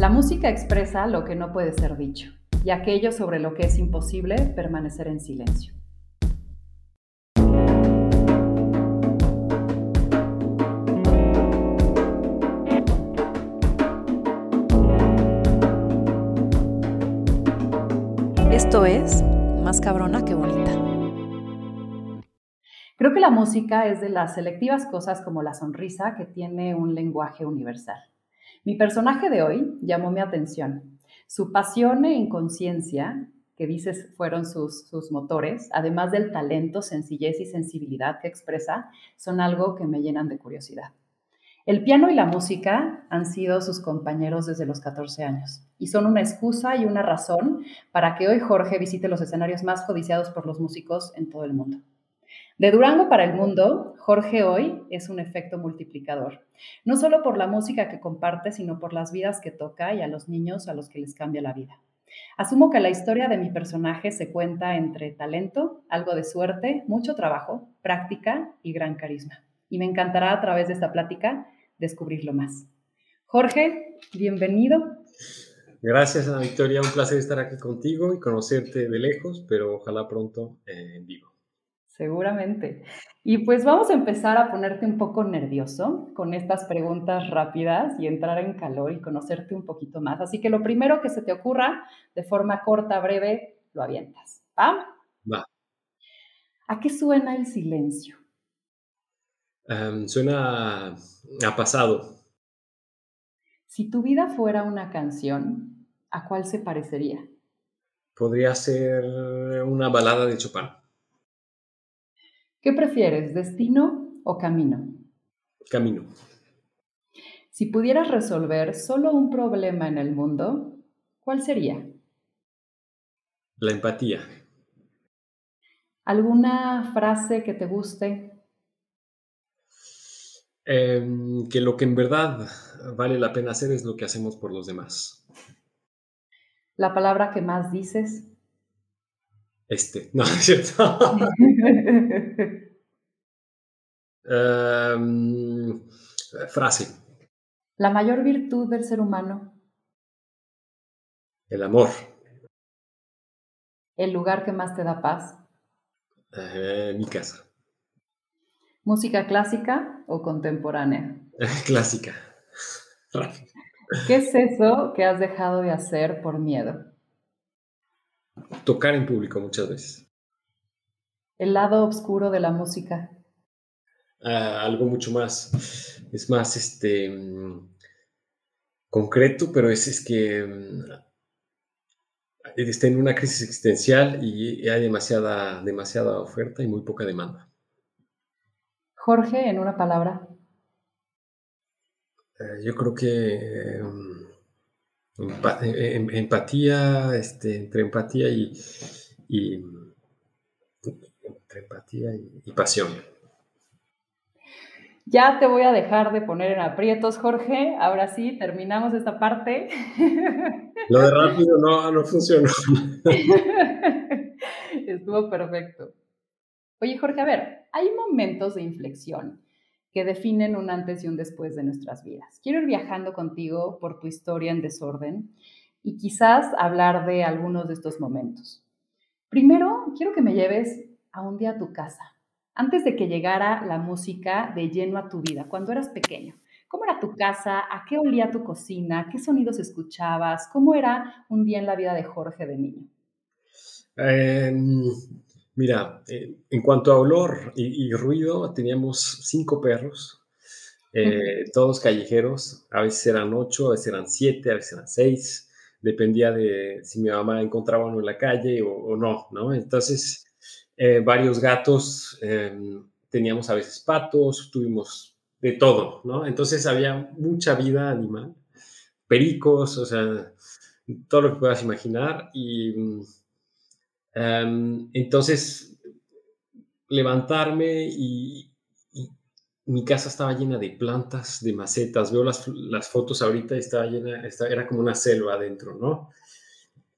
La música expresa lo que no puede ser dicho y aquello sobre lo que es imposible permanecer en silencio. Esto es Más cabrona que bonita. Creo que la música es de las selectivas cosas como la sonrisa que tiene un lenguaje universal. Mi personaje de hoy llamó mi atención. Su pasión e inconsciencia, que dices fueron sus, sus motores, además del talento, sencillez y sensibilidad que expresa, son algo que me llenan de curiosidad. El piano y la música han sido sus compañeros desde los 14 años y son una excusa y una razón para que hoy Jorge visite los escenarios más codiciados por los músicos en todo el mundo. De Durango para el mundo, Jorge hoy es un efecto multiplicador, no solo por la música que comparte, sino por las vidas que toca y a los niños a los que les cambia la vida. Asumo que la historia de mi personaje se cuenta entre talento, algo de suerte, mucho trabajo, práctica y gran carisma. Y me encantará a través de esta plática descubrirlo más. Jorge, bienvenido. Gracias, Ana Victoria. Un placer estar aquí contigo y conocerte de lejos, pero ojalá pronto en vivo. Seguramente. Y pues vamos a empezar a ponerte un poco nervioso con estas preguntas rápidas y entrar en calor y conocerte un poquito más. Así que lo primero que se te ocurra, de forma corta, breve, lo avientas. ¿Va? Va. ¿A qué suena el silencio? Em, suena a pasado. Si tu vida fuera una canción, ¿a cuál se parecería? Podría ser una balada de Chopin. ¿Qué prefieres, destino o camino? Camino. Si pudieras resolver solo un problema en el mundo, ¿cuál sería? La empatía. ¿Alguna frase que te guste? Em, que lo que en verdad vale la pena hacer es lo que hacemos por los demás. ¿La palabra que más dices? Este, no, es cierto. Em, frase. La mayor virtud del ser humano. El amor. El lugar que más te da paz. Eh, mi casa. ¿Música clásica o contemporánea? clásica. ¿Qué es eso que has dejado de hacer por miedo? Tocar en público muchas veces. El lado oscuro de la música. Ah, algo mucho más, es más este, mm, concreto, pero es, es que mm, está en una crisis existencial y hay demasiada, demasiada oferta y muy poca demanda. Jorge, en una palabra. Eh, yo creo que eh, em, empatía, este, entre empatía y, entre empatía y, pasión. Ya te voy a dejar de poner en aprietos, Jorge. Ahora sí, terminamos esta parte. Lo de rápido no, no funcionó. Estuvo perfecto. Oye, Jorge, a ver, hay momentos de inflexión que definen un antes y un después de nuestras vidas. Quiero ir viajando contigo por tu historia en desorden y quizás hablar de algunos de estos momentos. Primero, quiero que me lleves a un día a tu casa, antes de que llegara la música de lleno a tu vida, cuando eras pequeño. ¿Cómo era tu casa? ¿A qué olía tu cocina? ¿Qué sonidos escuchabas? ¿Cómo era un día en la vida de Jorge de niño? Em, Mira, eh, en cuanto a olor y, ruido, teníamos cinco perros, eh, todos callejeros, a veces eran ocho, a veces eran siete, a veces eran seis, dependía de si mi mamá encontraba uno en la calle o, no, ¿no? Entonces, eh, varios gatos, em, teníamos a veces patos, tuvimos de todo, ¿no? Entonces había mucha vida animal, pericos, o sea, todo lo que puedas imaginar y Em, entonces, levantarme y, mi casa estaba llena de plantas, de macetas. Veo las, las fotos ahorita y estaba llena, era como una selva adentro, ¿no?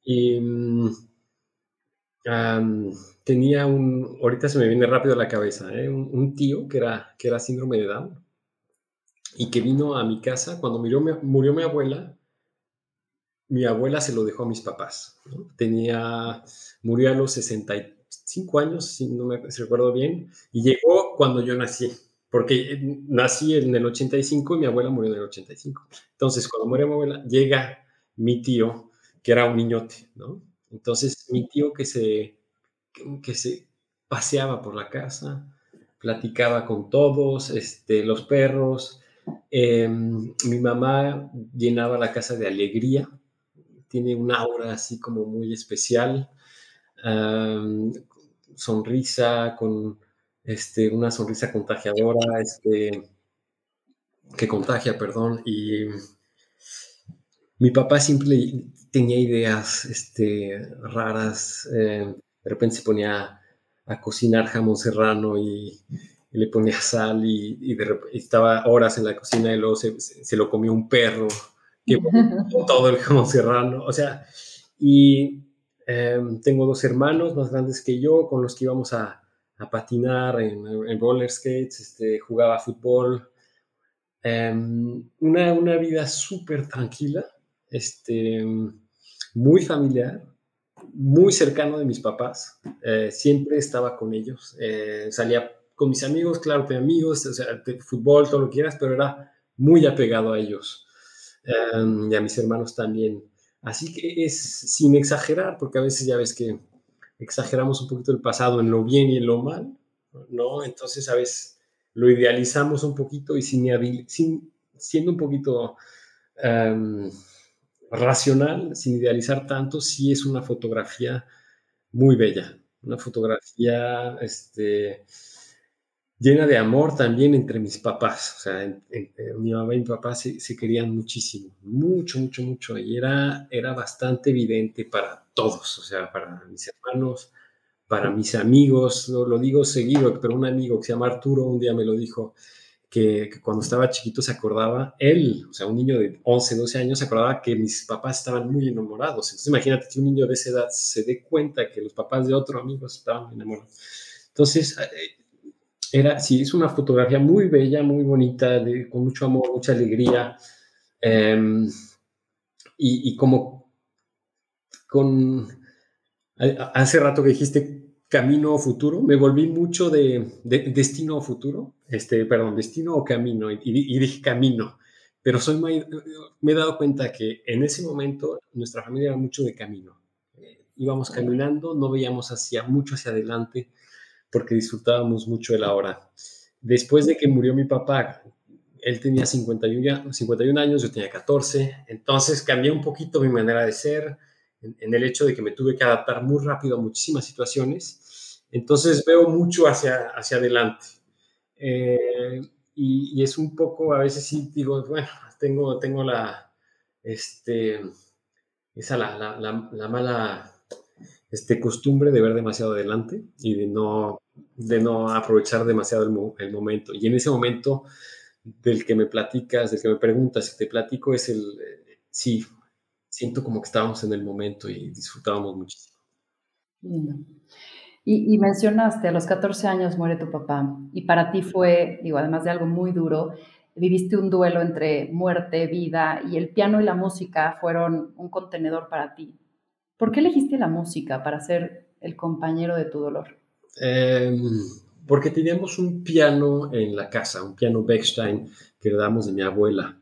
Y mm, tenía un, ahorita se me viene rápido a la cabeza, ¿eh? un, tío que era, que era síndrome de Down y que vino a mi casa cuando murió, murió mi abuela mi abuela se lo dejó a mis papás. Tenía, murió a los 65 años, si no me recuerdo bien, y llegó cuando yo nací, porque nací en el 85 y mi abuela murió en el 85. Entonces, cuando muere mi abuela, llega mi tío, que era un niñote, ¿no? Entonces, mi tío que se, que se paseaba por la casa, platicaba con todos, este, los perros. Em, mi mamá llenaba la casa de alegría, tiene un aura así como muy especial, sonrisa, con este, una sonrisa contagiadora, este, que contagia, perdón, y mi papá siempre tenía ideas este, raras, eh, de repente se ponía a cocinar jamón serrano y, le ponía sal y, estaba horas en la cocina y luego se, lo comió un perro que todo el jamón serrano, o sea, y em, tengo dos hermanos más grandes que yo con los que íbamos a, patinar en, roller skates, este, jugaba fútbol, em, una, una vida súper tranquila, este, muy familiar, muy cercano de mis papás, eh, siempre estaba con ellos, eh, salía con mis amigos, claro, tenía amigos, o sea, fútbol, todo lo que quieras, pero era muy apegado a ellos em, y a mis hermanos también. Así que es sin exagerar, porque a veces ya ves que exageramos un poquito el pasado en lo bien y en lo mal, ¿no? Entonces a veces lo idealizamos un poquito y sin, sin siendo un poquito... Em, racional, sin idealizar tanto, sí es una fotografía muy bella, una fotografía este, llena de amor también entre mis papás. O sea, mi mamá y mi papá se, querían muchísimo, mucho, mucho, mucho. Y era, era bastante evidente para todos, o sea, para mis hermanos, para mis amigos. Lo, lo digo seguido, pero un amigo que se llama Arturo un día me lo dijo que, cuando estaba chiquito se acordaba, él, o sea, un niño de 11, 12 años, se acordaba que mis papás estaban muy enamorados. Entonces imagínate que un niño de esa edad se dé cuenta que los papás de otro amigo estaban enamorados. Entonces, eh, era, sí, es una fotografía muy bella, muy bonita, con mucho amor, mucha alegría. Em, y, y, como con... Hace rato que dijiste camino o futuro, me volví mucho de, destino o futuro, este, perdón, destino o camino, y, dije camino, pero soy me he dado cuenta que en ese momento nuestra familia era mucho de camino. Eh, íbamos caminando, no veíamos hacia mucho hacia adelante porque disfrutábamos mucho de la hora. Después de que murió mi papá, él tenía 51, 51 años, yo tenía 14, entonces cambié un poquito mi manera de ser en, el hecho de que me tuve que adaptar muy rápido a muchísimas situaciones entonces veo mucho hacia, hacia adelante. Eh, y, es un poco, a veces sí digo, bueno, tengo, tengo la, este, esa la, la, mala este, costumbre de ver demasiado adelante y de no, de no aprovechar demasiado el, momento. Y en ese momento del que me platicas, del que me preguntas, si te platico, es el, eh, sí, siento como que estábamos en el momento y disfrutábamos muchísimo. Y, mencionaste, a los 14 años muere tu papá y para ti fue, digo, además de algo muy duro, viviste un duelo entre muerte, vida y el piano y la música fueron un contenedor para ti. ¿Por qué elegiste la música para ser el compañero de tu dolor? Em, porque teníamos un piano en la casa, un piano Bechstein que heredamos de mi abuela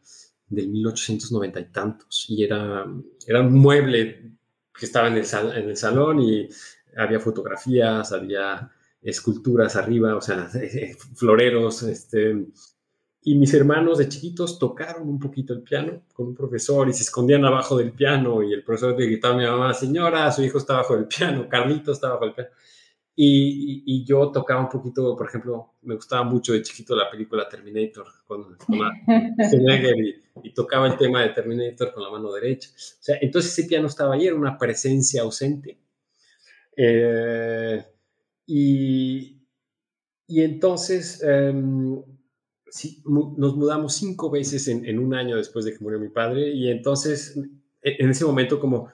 del 1890 y tantos y era, era un mueble que estaba en el, en el salón y había fotografías, había esculturas arriba, o sea, floreros, este, y mis hermanos de chiquitos tocaron un poquito el piano con un profesor y se escondían abajo del piano y el profesor le gritaba a mi mamá, señora, su hijo está bajo el piano, Carlito está bajo el piano. Y, y, yo tocaba un poquito, por ejemplo, me gustaba mucho de chiquito la película Terminator con, con y, y, tocaba el tema de Terminator con la mano derecha. O sea, entonces ese piano estaba ahí, era una presencia ausente eh, y, y, entonces em, nos mudamos cinco veces en, un año después de que murió mi padre y entonces e, en ese momento como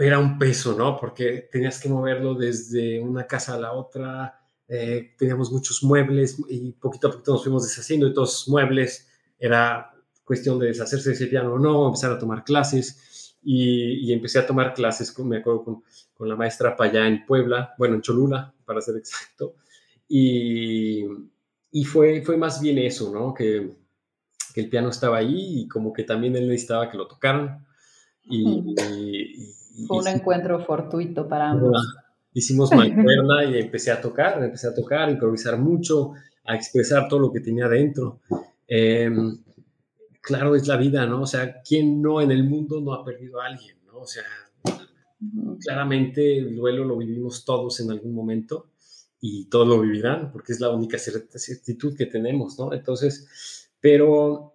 era un peso, ¿no? Porque tenías que moverlo desde una casa a la otra, eh, teníamos muchos muebles y poquito a poquito nos fuimos deshaciendo de todos los muebles, era cuestión de deshacerse de ese piano o no, empezar a tomar clases y, empecé a tomar clases, con, me acuerdo, con, la maestra allá en Puebla, bueno, en Cholula, para ser exacto, y, fue más bien eso, ¿no? Que, que, el piano estaba ahí y como que también él necesitaba que lo tocaran. Y, fue un encuentro fortuito para ambos. Hicimos mancuerna y empecé a tocar, empecé a tocar, a improvisar mucho, a expresar todo lo que tenía dentro. Em, claro, es la vida, ¿no? O sea, ¿quién no en el mundo no ha perdido a alguien, ¿no? O sea, claramente el duelo lo vivimos todos en algún momento y todos lo vivirán porque es la única certitud que tenemos, ¿no? Entonces, pero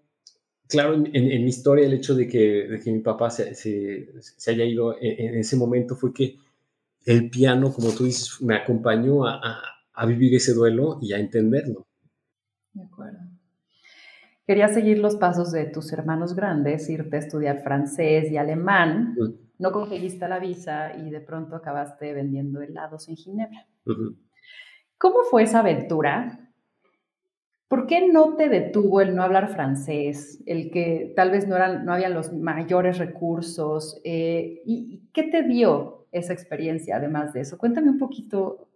claro, en, mi historia el hecho de que, de que mi papá se, se, haya ido en, ese momento fue que el piano, como tú dices, me acompañó a, a, a vivir ese duelo y a entenderlo. De acuerdo. Quería seguir los pasos de tus hermanos grandes, irte a estudiar francés y alemán. No conseguiste la visa y de pronto acabaste vendiendo helados en Ginebra. ¿Cómo fue esa aventura? ¿Por qué no te detuvo el no hablar francés, el que tal vez no, eran, no habían los mayores recursos? Eh, ¿Y qué te dio esa experiencia además de eso? Cuéntame un poquito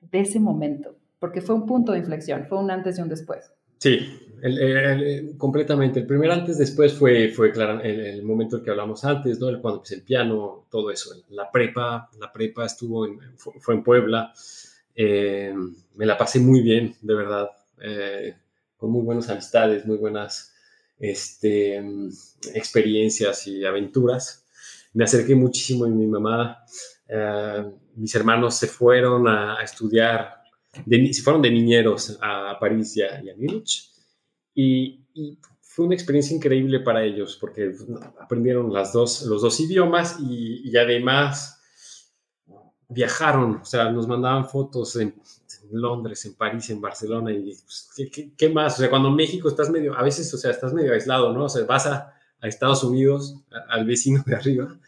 de ese momento, porque fue un punto de inflexión, fue un antes y un después. Sí, completamente. El primer antes después fue, fue claro, el, momento el que hablamos antes, ¿no? Cuando pues, el piano, todo eso. La prepa, la prepa estuvo en, fue, en Puebla. Eh, me la pasé muy bien, de verdad. Eh, con muy buenas amistades, muy buenas este, experiencias y aventuras. Me acerqué muchísimo y mi mamá, eh, mis hermanos se fueron a, a estudiar se fueron de niñeros a París y a, Múnich. Y, fue una experiencia increíble para ellos porque aprendieron las dos, los dos idiomas y, además viajaron, o sea, nos mandaban fotos en, Londres, en París, en Barcelona y pues, ¿qué, más? O sea, cuando en México estás medio, a veces, o sea, estás medio aislado, ¿no? O sea, vas a, a Estados Unidos, al vecino de arriba,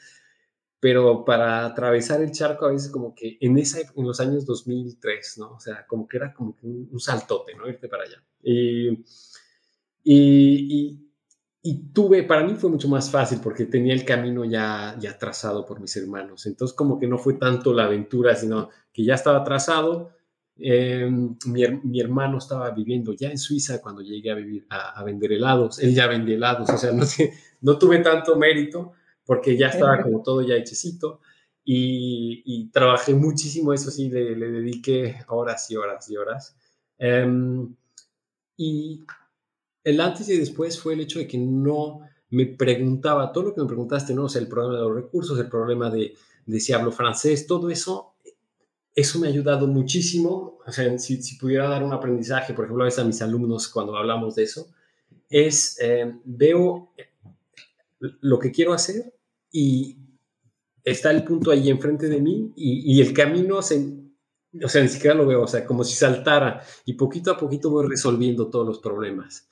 pero para atravesar el charco a veces como que en, esa, en los años 2003, ¿no? O sea, como que era como que un, saltote, ¿no? Irte para allá. Y, y, y, tuve, para mí fue mucho más fácil porque tenía el camino ya, ya trazado por mis hermanos. Entonces como que no fue tanto la aventura, sino que ya estaba trazado. Eh, mi, mi, hermano estaba viviendo ya en Suiza cuando llegué a vivir a, a vender helados. Él ya vendía helados, o sea, no, no tuve tanto mérito porque ya estaba como todo ya hechecito y, trabajé muchísimo, eso sí, le, dediqué horas y horas y horas. Em, y el antes y después fue el hecho de que no me preguntaba, todo lo que me preguntaste, ¿no? O sea, el problema de los recursos, el problema de, de si hablo francés, todo eso, eso me ha ayudado muchísimo. O sea, si, pudiera dar un aprendizaje, por ejemplo, a veces a mis alumnos cuando hablamos de eso, es, em, veo lo que quiero hacer y está el punto ahí enfrente de mí y, el camino se, o sea, ni siquiera lo veo, o sea, como si saltara y poquito a poquito voy resolviendo todos los problemas.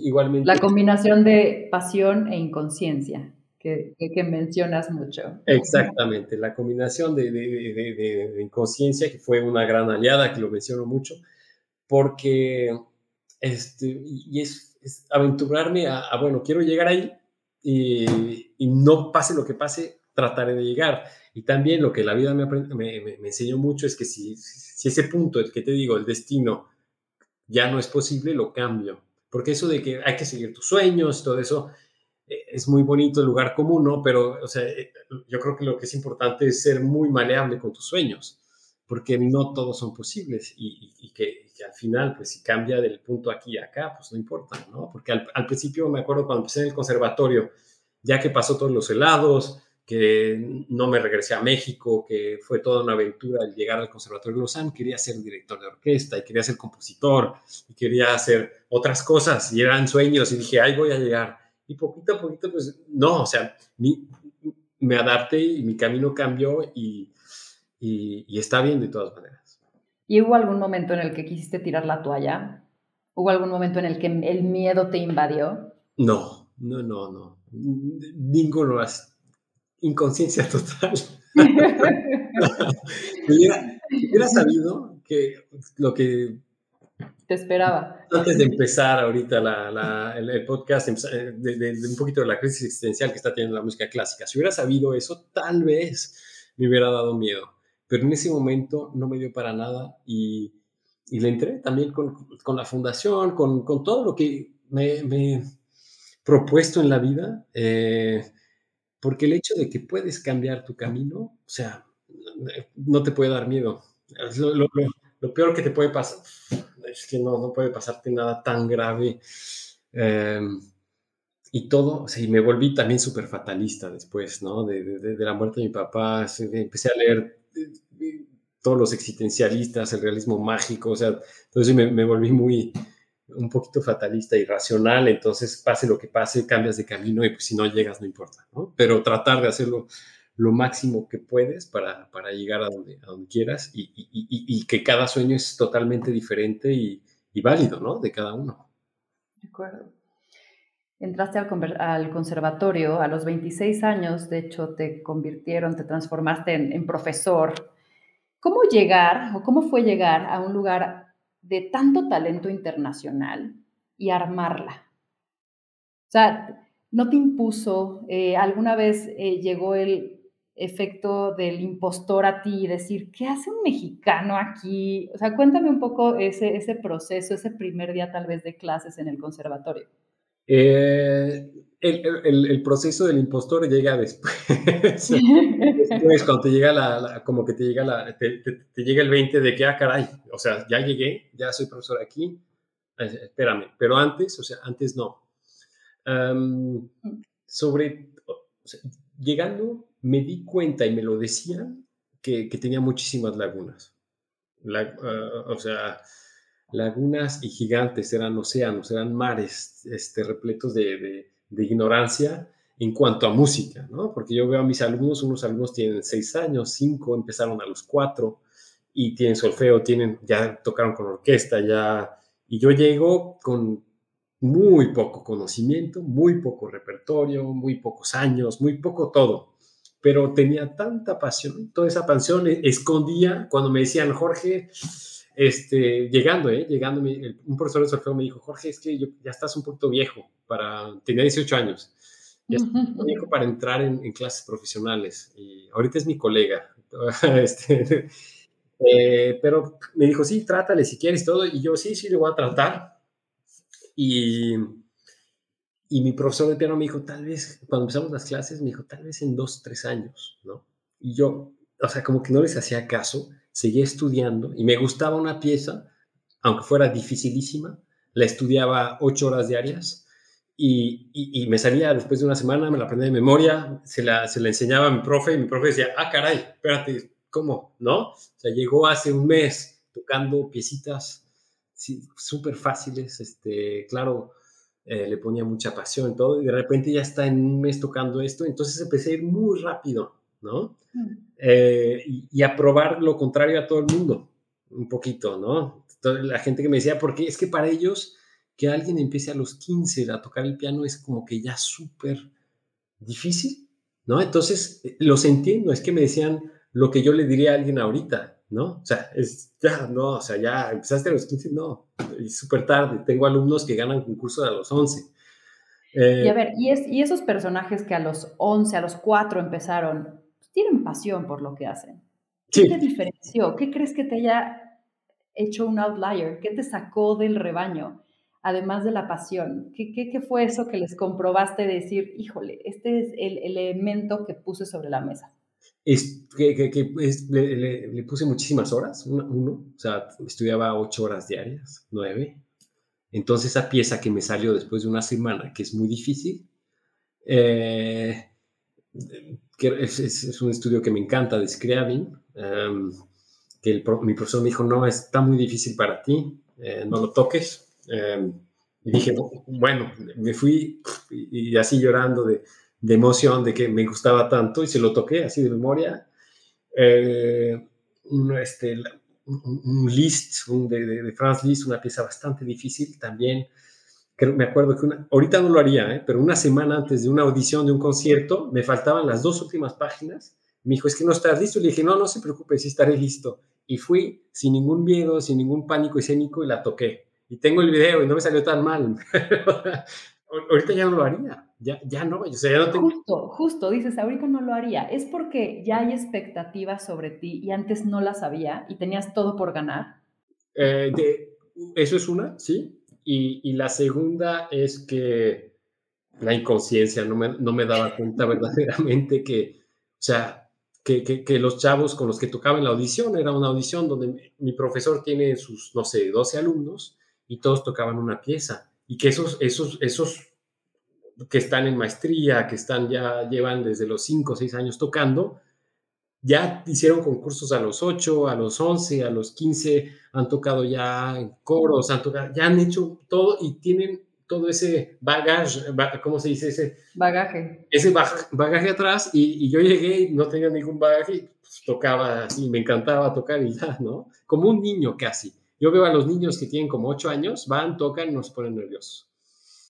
igualmente. La combinación de pasión e inconsciencia. Que, que, mencionas mucho. Exactamente, la combinación de, de, de, inconsciencia, que fue una gran aliada, que lo menciono mucho, porque este, y es, aventurarme a, a, bueno, quiero llegar ahí, y, no pase lo que pase, trataré de llegar. Y también lo que la vida me, me, enseñó mucho es que si, si, ese punto, el que te digo, el destino, ya no es posible, lo cambio. Porque eso de que hay que seguir tus sueños, todo eso, es muy bonito el lugar común, ¿no? Pero, o sea, eh, yo creo que lo que es importante es ser muy maleable con tus sueños, porque no todos son posibles y, que, al final, pues si cambia del punto aquí a acá, pues no importa, ¿no? Porque al, principio me acuerdo cuando empecé en el conservatorio, ya que pasó todos los helados, que no me regresé a México, que fue toda una aventura el llegar al Conservatorio de Lausanne, quería ser director de orquesta y quería ser compositor y quería hacer otras cosas y eran sueños y dije, ahí voy a llegar. Y poquito a poquito, pues no, o sea, me adapté y mi camino cambió y, y está bien de todas maneras. ¿Y hubo algún momento en el que quisiste tirar la toalla? ¿Hubo algún momento en el que el miedo te invadió? No, no, no, no. Ninguno. Inconsciencia total. hubiera, sabido que lo que Te esperaba. Antes de empezar ahorita el, podcast, eh, de, un poquito de la crisis existencial que está teniendo la música clásica, si hubiera sabido eso, tal vez me hubiera dado miedo. Pero en ese momento no me dio para nada y, le entré también con, la fundación, con, todo lo que me, he propuesto en la vida, eh, porque el hecho de que puedes cambiar tu camino, o sea, no te puede dar miedo. Lo, lo peor que te puede pasar es que no, no puede pasarte nada tan grave. Em, y todo, o sea, y me volví también súper fatalista después, ¿no? De, la muerte de mi papá, empecé a leer eh, todos los existencialistas, el realismo mágico, o sea, entonces me, me volví muy, un poquito fatalista, irracional, entonces pase lo que pase, cambias de camino y pues si no llegas no importa, ¿no? Pero tratar de hacerlo lo máximo que puedes para, para llegar a donde, a donde quieras y, y, y, que cada sueño es totalmente diferente y, válido, ¿no? De cada uno. De acuerdo. Entraste al, al, conservatorio a los 26 años, de hecho te convirtieron, te transformaste en, en profesor. ¿Cómo llegar o cómo fue llegar a un lugar de tanto talento internacional y armarla? O sea, ¿no te impuso? Eh, ¿Alguna vez eh, llegó el efecto del impostor a ti y decir, ¿qué hace un mexicano aquí? O sea, cuéntame un poco ese, ese proceso, ese primer día tal vez de clases en el conservatorio. Eh, el, proceso del impostor llega después. después, cuando te llega la, como que te llega la, te, llega el 20 de que, ah, caray, o sea, ya llegué, ya soy profesor aquí, eh, espérame, pero antes, o sea, antes no. Mm. sobre, llegando me di cuenta y me lo decían que, tenía muchísimas lagunas. Ah, o sea, lagunas y gigantes, eran océanos, eran mares este, repletos de, ignorancia en cuanto a música, ¿no? Porque yo veo a mis alumnos, unos alumnos tienen seis años, cinco, empezaron a los cuatro y tienen solfeo, tienen, ya tocaron con orquesta, ya, y yo llego con muy poco conocimiento, muy poco repertorio, muy pocos años, muy poco todo. Pero tenía tanta pasión, toda esa pasión escondía cuando me decían, Jorge, este, llegando, ¿eh? llegando, un profesor de solfeo me dijo, Jorge, es que ya estás un poquito viejo, para, tenía 18 años, ya estás un poquito viejo para entrar en, clases profesionales, y ahorita es mi colega, este, eh, pero me dijo, sí, trátale si quieres todo, y yo, sí, sí, le voy a tratar, y y mi profesor de piano me dijo, tal vez, cuando empezamos las clases, me dijo, tal vez en dos, tres años, ¿no? Y yo, o sea, como que no les hacía caso, seguía estudiando y me gustaba una pieza, aunque fuera dificilísima, la estudiaba ocho horas diarias y, y, me salía después de una semana, me la aprendía de memoria, se la, se la enseñaba a mi profe y mi profe decía, ah, caray, espérate, ¿cómo? ¿No? O sea, llegó hace un mes tocando piecitas súper fáciles, este, claro, eh, le ponía mucha pasión, todo, y de repente ya está en un mes tocando esto, entonces empecé a ir muy rápido, ¿no? Mm. Eh, y, a probar lo contrario a todo el mundo, un poquito, ¿no? la gente que me decía, porque es que para ellos que alguien empiece a los 15 a tocar el piano es como que ya súper difícil, ¿no? Entonces, eh, los entiendo, es que me decían lo que yo le diría a alguien ahorita, ¿no? O sea, es, ya, no, o sea, ya empezaste a los 15, no, es súper tarde. Tengo alumnos que ganan concursos a los 11. y a ver, y, es, y esos personajes que a los 11, a los 4 empezaron, tienen pasión por lo que hacen. ¿Qué te diferenció? ¿Qué crees que te haya hecho un outlier? ¿Qué te sacó del rebaño? Además de la pasión, ¿qué, qué, qué fue eso que les comprobaste de decir, híjole, este es el elemento que puse sobre la mesa? Es, que, le, puse muchísimas horas, uno, o sea, estudiaba ocho horas diarias, nueve. Entonces esa pieza que me salió después de una semana, que es muy difícil, eh, que es, un estudio que me encanta de Scriabin, em, que mi profesor me dijo, no, está muy difícil para ti, eh, no lo toques. Em, y dije, bueno, me fui y así llorando de, de emoción de que me gustaba tanto y se lo toqué así de memoria. Eh, un, este, un, list de, de, Franz Liszt, una pieza bastante difícil también. me acuerdo que una, ahorita no lo haría, ¿eh? pero una semana antes de una audición de un concierto me faltaban las dos últimas páginas. Me dijo, es que no estás listo. Le dije, no, no se preocupe, sí estaré listo. Y fui sin ningún miedo, sin ningún pánico escénico y la toqué. y tengo el video y no me salió tan mal. ahorita ya no lo haría, ya, ya no, o sea, ya no tengo... Justo, justo, dices, ahorita no lo haría. Es porque ya hay expectativas sobre ti y antes no las había y tenías todo por ganar. Eh, eso es una, sí. Y, y, la segunda es que la inconsciencia no me, no me daba cuenta verdaderamente que, o sea, que, que, que, los chavos con los que tocaba en la audición, era una audición donde mi profesor tiene sus, no sé, 12 alumnos y todos tocaban una pieza. Y que esos, esos, esos que están en maestría, que están ya llevan desde los 5 o 6 años tocando, ya hicieron concursos a los 8, a los 11, a los 15, han tocado ya en coros, han tocado, ya han hecho todo y tienen todo ese bagaje, ¿cómo se dice? Ese bagaje. Ese bagaje atrás y, y, yo llegué y no tenía ningún bagaje y pues, tocaba así, me encantaba tocar y ya, ¿no? Como un niño casi. Yo veo a los niños que tienen como 8 años, van, tocan y nos ponen nerviosos.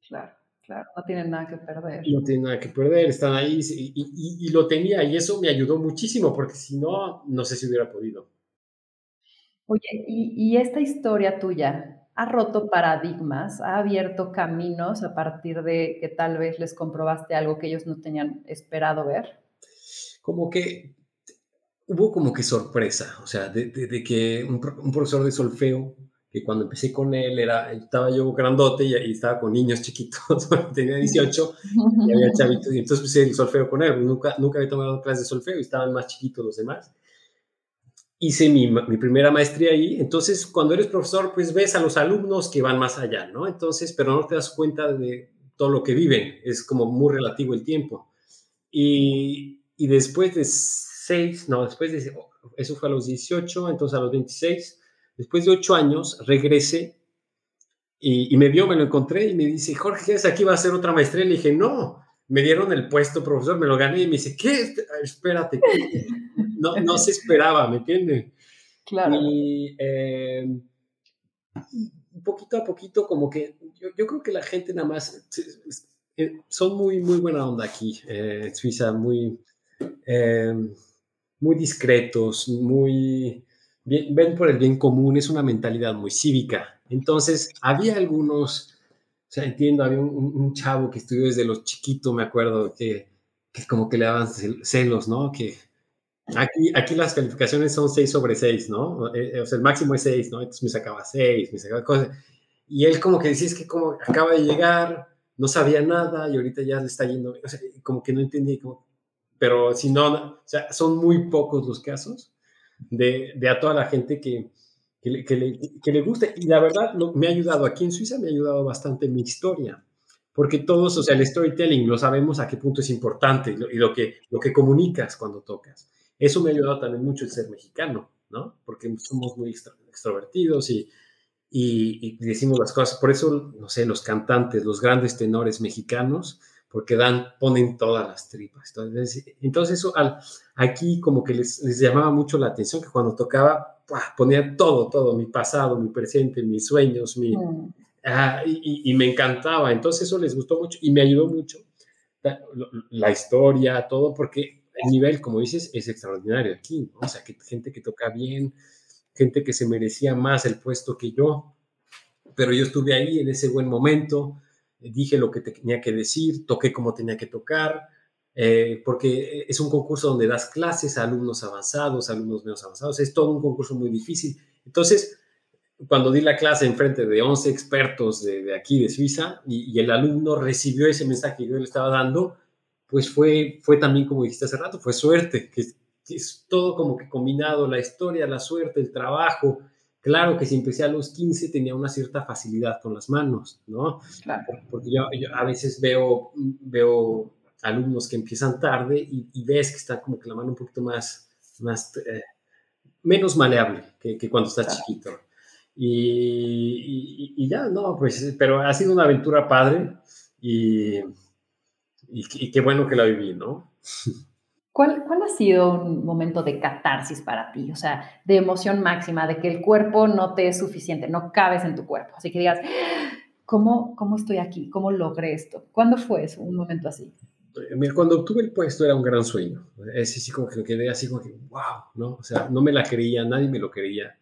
Claro. Claro, no tienen nada que perder. No tienen nada que perder, están ahí y, y, y, lo tenía y eso me ayudó muchísimo porque si no, no sé si hubiera podido. Oye, y, esta historia tuya ha roto paradigmas, ha abierto caminos a partir de que tal vez les comprobaste algo que ellos no tenían esperado ver. Como que hubo como que sorpresa, o sea, de, de, que un, un profesor de solfeo que cuando empecé con él era, estaba yo grandote y, estaba con niños chiquitos, tenía 18 y había chavitos, y entonces empecé el solfeo con él, nunca, nunca había tomado clases de solfeo y estaban más chiquitos los demás. Hice mi, mi, primera maestría ahí, entonces cuando eres profesor, pues ves a los alumnos que van más allá, ¿no? Entonces, pero no te das cuenta de todo lo que viven, es como muy relativo el tiempo. Y, y después de seis, no, después de, eso fue a los 18, entonces a los 26, Después de ocho años, regresé y, me vio, me lo encontré y me dice, Jorge, aquí va a hacer otra maestría? Le dije, no, me dieron el puesto, profesor, me lo gané. Y me dice, ¿qué? Espérate. No, no se esperaba, ¿me entiende? Claro. Y eh, poquito a poquito, como que yo, creo que la gente nada más eh, son muy, muy buena onda aquí, eh, en Suiza, muy, muy discretos, muy ven por el bien común, es una mentalidad muy cívica. Entonces, había algunos, o sea, entiendo, había un, chavo que estudió desde los chiquitos, me acuerdo, que, que como que le daban celos, ¿no? Que aquí, aquí las calificaciones son 6 sobre 6, ¿no? Eh, eh, o sea, el máximo es 6, ¿no? Entonces me sacaba 6, me sacaba cosas. Y él como que decía, es que como acaba de llegar, no sabía nada y ahorita ya le está yendo, o sea, como que no entendía, como, pero si no, o sea, son muy pocos los casos de, a toda la gente que, que, le, que, le, guste. Y la verdad, me ha ayudado aquí en Suiza, me ha ayudado bastante mi historia, porque todos, o sea, el storytelling, lo sabemos a qué punto es importante y lo, que, lo que comunicas cuando tocas. Eso me ha ayudado también mucho el ser mexicano, ¿no? Porque somos muy extrovertidos y, y, y, decimos las cosas. Por eso, no sé, los cantantes, los grandes tenores mexicanos, porque dan, ponen todas las tripas. Entonces, entonces eso al, aquí como que les, les, llamaba mucho la atención que cuando tocaba, ponía todo, todo, mi pasado, mi presente, mis sueños, mi, mm. ah, y, y, me encantaba. Entonces eso les gustó mucho y me ayudó mucho la, la historia, todo, porque el nivel, como dices, es extraordinario aquí. ¿no? O sea, que gente que toca bien, gente que se merecía más el puesto que yo, pero yo estuve ahí en ese buen momento dije lo que tenía que decir, toqué como tenía que tocar, eh, porque es un concurso donde das clases a alumnos avanzados, alumnos menos avanzados, es todo un concurso muy difícil. Entonces, cuando di la clase en frente de 11 expertos de, aquí, de Suiza, y, el alumno recibió ese mensaje que yo le estaba dando, pues fue, fue también, como dijiste hace rato, fue suerte, que es todo como que combinado, la historia, la suerte, el trabajo, Claro que si empecé a los 15 tenía una cierta facilidad con las manos, ¿no? Claro. Porque yo, a veces veo, veo alumnos que empiezan tarde y, ves que está como que la mano un poquito más, más eh, menos maleable que, que cuando está chiquito. Y, y, ya, no, pues, pero ha sido una aventura padre y, y qué bueno que la viví, ¿no? ¿Cuál, ¿Cuál, ha sido un momento de catarsis para ti? O sea, de emoción máxima, de que el cuerpo no te es suficiente, no cabes en tu cuerpo. Así que digas, ¿cómo, cómo estoy aquí? ¿Cómo logré esto? ¿Cuándo fue eso, un momento así? Mira, cuando obtuve el puesto era un gran sueño. Es así como que quedé así como que, wow, ¿no? O sea, no me la creía, nadie me lo creía.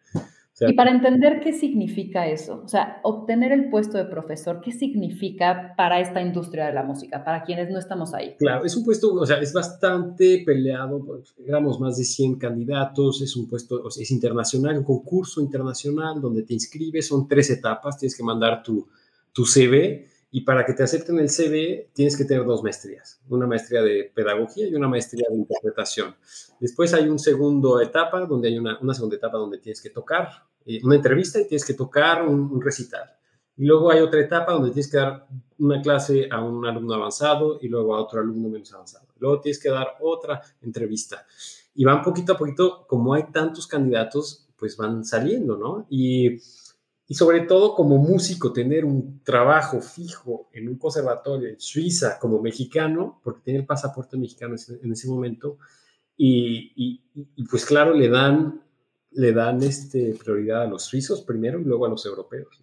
Y para entender qué significa eso, o sea, obtener el puesto de profesor, ¿qué significa para esta industria de la música, para quienes no estamos ahí? Claro, es un puesto, o sea, es bastante peleado, éramos más de 100 candidatos, es un puesto, o sea, es internacional, un concurso internacional donde te inscribes, son tres etapas, tienes que mandar tu, tu CV y para que te acepten el CV tienes que tener dos maestrías, una maestría de pedagogía y una maestría de interpretación. Después hay una segunda etapa donde hay una, una segunda etapa donde tienes que tocar eh, una entrevista y tienes que tocar un, recital. Y luego hay otra etapa donde tienes que dar una clase a un alumno avanzado y luego a otro alumno menos avanzado. Luego tienes que dar otra entrevista. Y van poquito a poquito, como hay tantos candidatos, pues van saliendo, ¿no? Y y sobre todo como músico, tener un trabajo fijo en un conservatorio en Suiza como mexicano, porque tiene el pasaporte mexicano en ese momento, y, pues claro, le dan, le dan este, prioridad a los suizos primero y luego a los europeos.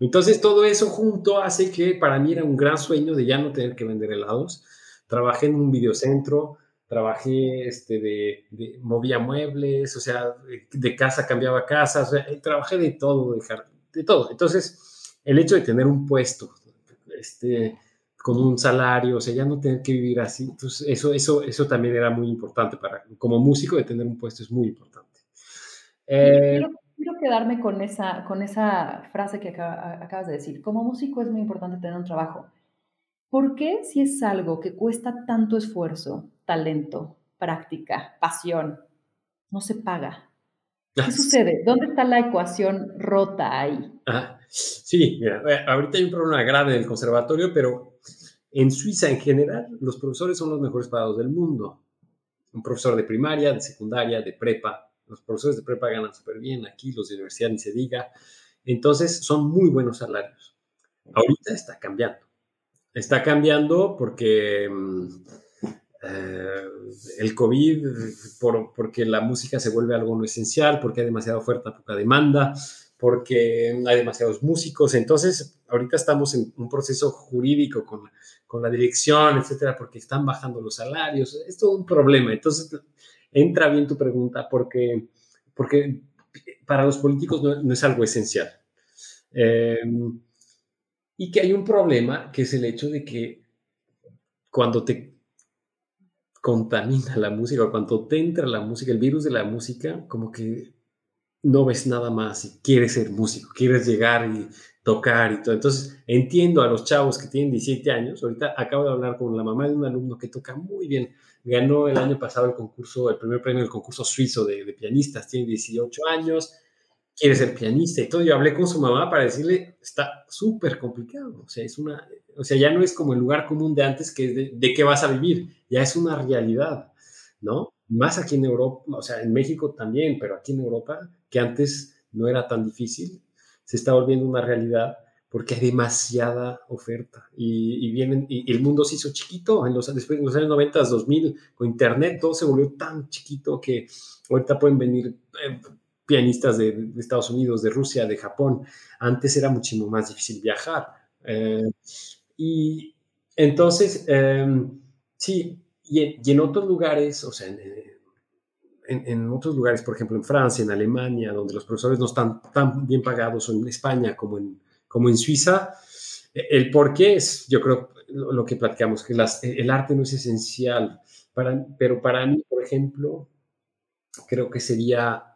Entonces todo eso junto hace que para mí era un gran sueño de ya no tener que vender helados. Trabajé en un videocentro, trabajé este, de, de, movía muebles, o sea, de, casa cambiaba casas, trabajé de todo, de, de todo. Entonces, el hecho de tener un puesto, este, con un salario, o sea, ya no tener que vivir así, entonces eso, eso, eso también era muy importante para, como músico, de tener un puesto es muy importante. Eh, quiero, quedarme con esa, con esa frase que acabas de decir. Como músico es muy importante tener un trabajo. ¿Por qué si es algo que cuesta tanto esfuerzo, talento, práctica, pasión, no se paga? ¿Qué sucede? ¿Dónde está la ecuación rota ahí? sí, mira, eh, ahorita hay un problema grave en el conservatorio, pero en Suiza en general los profesores son los mejores pagados del mundo. Un profesor de primaria, de secundaria, de prepa. Los profesores de prepa ganan súper bien, aquí los de universidad ni se diga. Entonces son muy buenos salarios. Ahorita está cambiando. Está cambiando porque... Mm, eh, el COVID, porque la música se vuelve algo no esencial, porque hay demasiada oferta, poca demanda, porque hay demasiados músicos. Entonces, ahorita estamos en un proceso jurídico con, con la dirección, etcétera, porque están bajando los salarios. Es todo un problema. Entonces, entra bien tu pregunta, porque, porque para los políticos no, es algo esencial. Eh, y que hay un problema, que es el hecho de que cuando te contamina la música, cuando te entra la música, el virus de la música, como que no ves nada más y quieres ser músico, quieres llegar y tocar y todo. Entonces, entiendo a los chavos que tienen 17 años. Ahorita acabo de hablar con la mamá de un alumno que toca muy bien. Ganó el año pasado el concurso, el primer premio del concurso suizo de, de pianistas. Tiene 18 años, quiere ser pianista y todo. Yo hablé con su mamá para decirle, está súper complicado. O sea, es una, o sea, ya no es como el lugar común de antes que es de, de, qué vas a vivir, ya es una realidad, ¿no? Más aquí en Europa, o sea, en México también, pero aquí en Europa, que antes no era tan difícil, se está volviendo una realidad porque hay demasiada oferta y, y vienen, y, el mundo se hizo chiquito en los, después, en los años 90, 2000, con internet, todo se volvió tan chiquito que ahorita pueden venir eh, pianistas de, de, Estados Unidos, de Rusia, de Japón. Antes era muchísimo más difícil viajar. Eh, y entonces, em, sí, y, en otros lugares, o sea, en, otros lugares, por ejemplo, en Francia, en Alemania, donde los profesores no están tan bien pagados, o en España como en, como en Suiza, e, el por qué es, yo creo, lo, que platicamos, que el arte no es esencial, para, pero para mí, por ejemplo, creo que sería eh,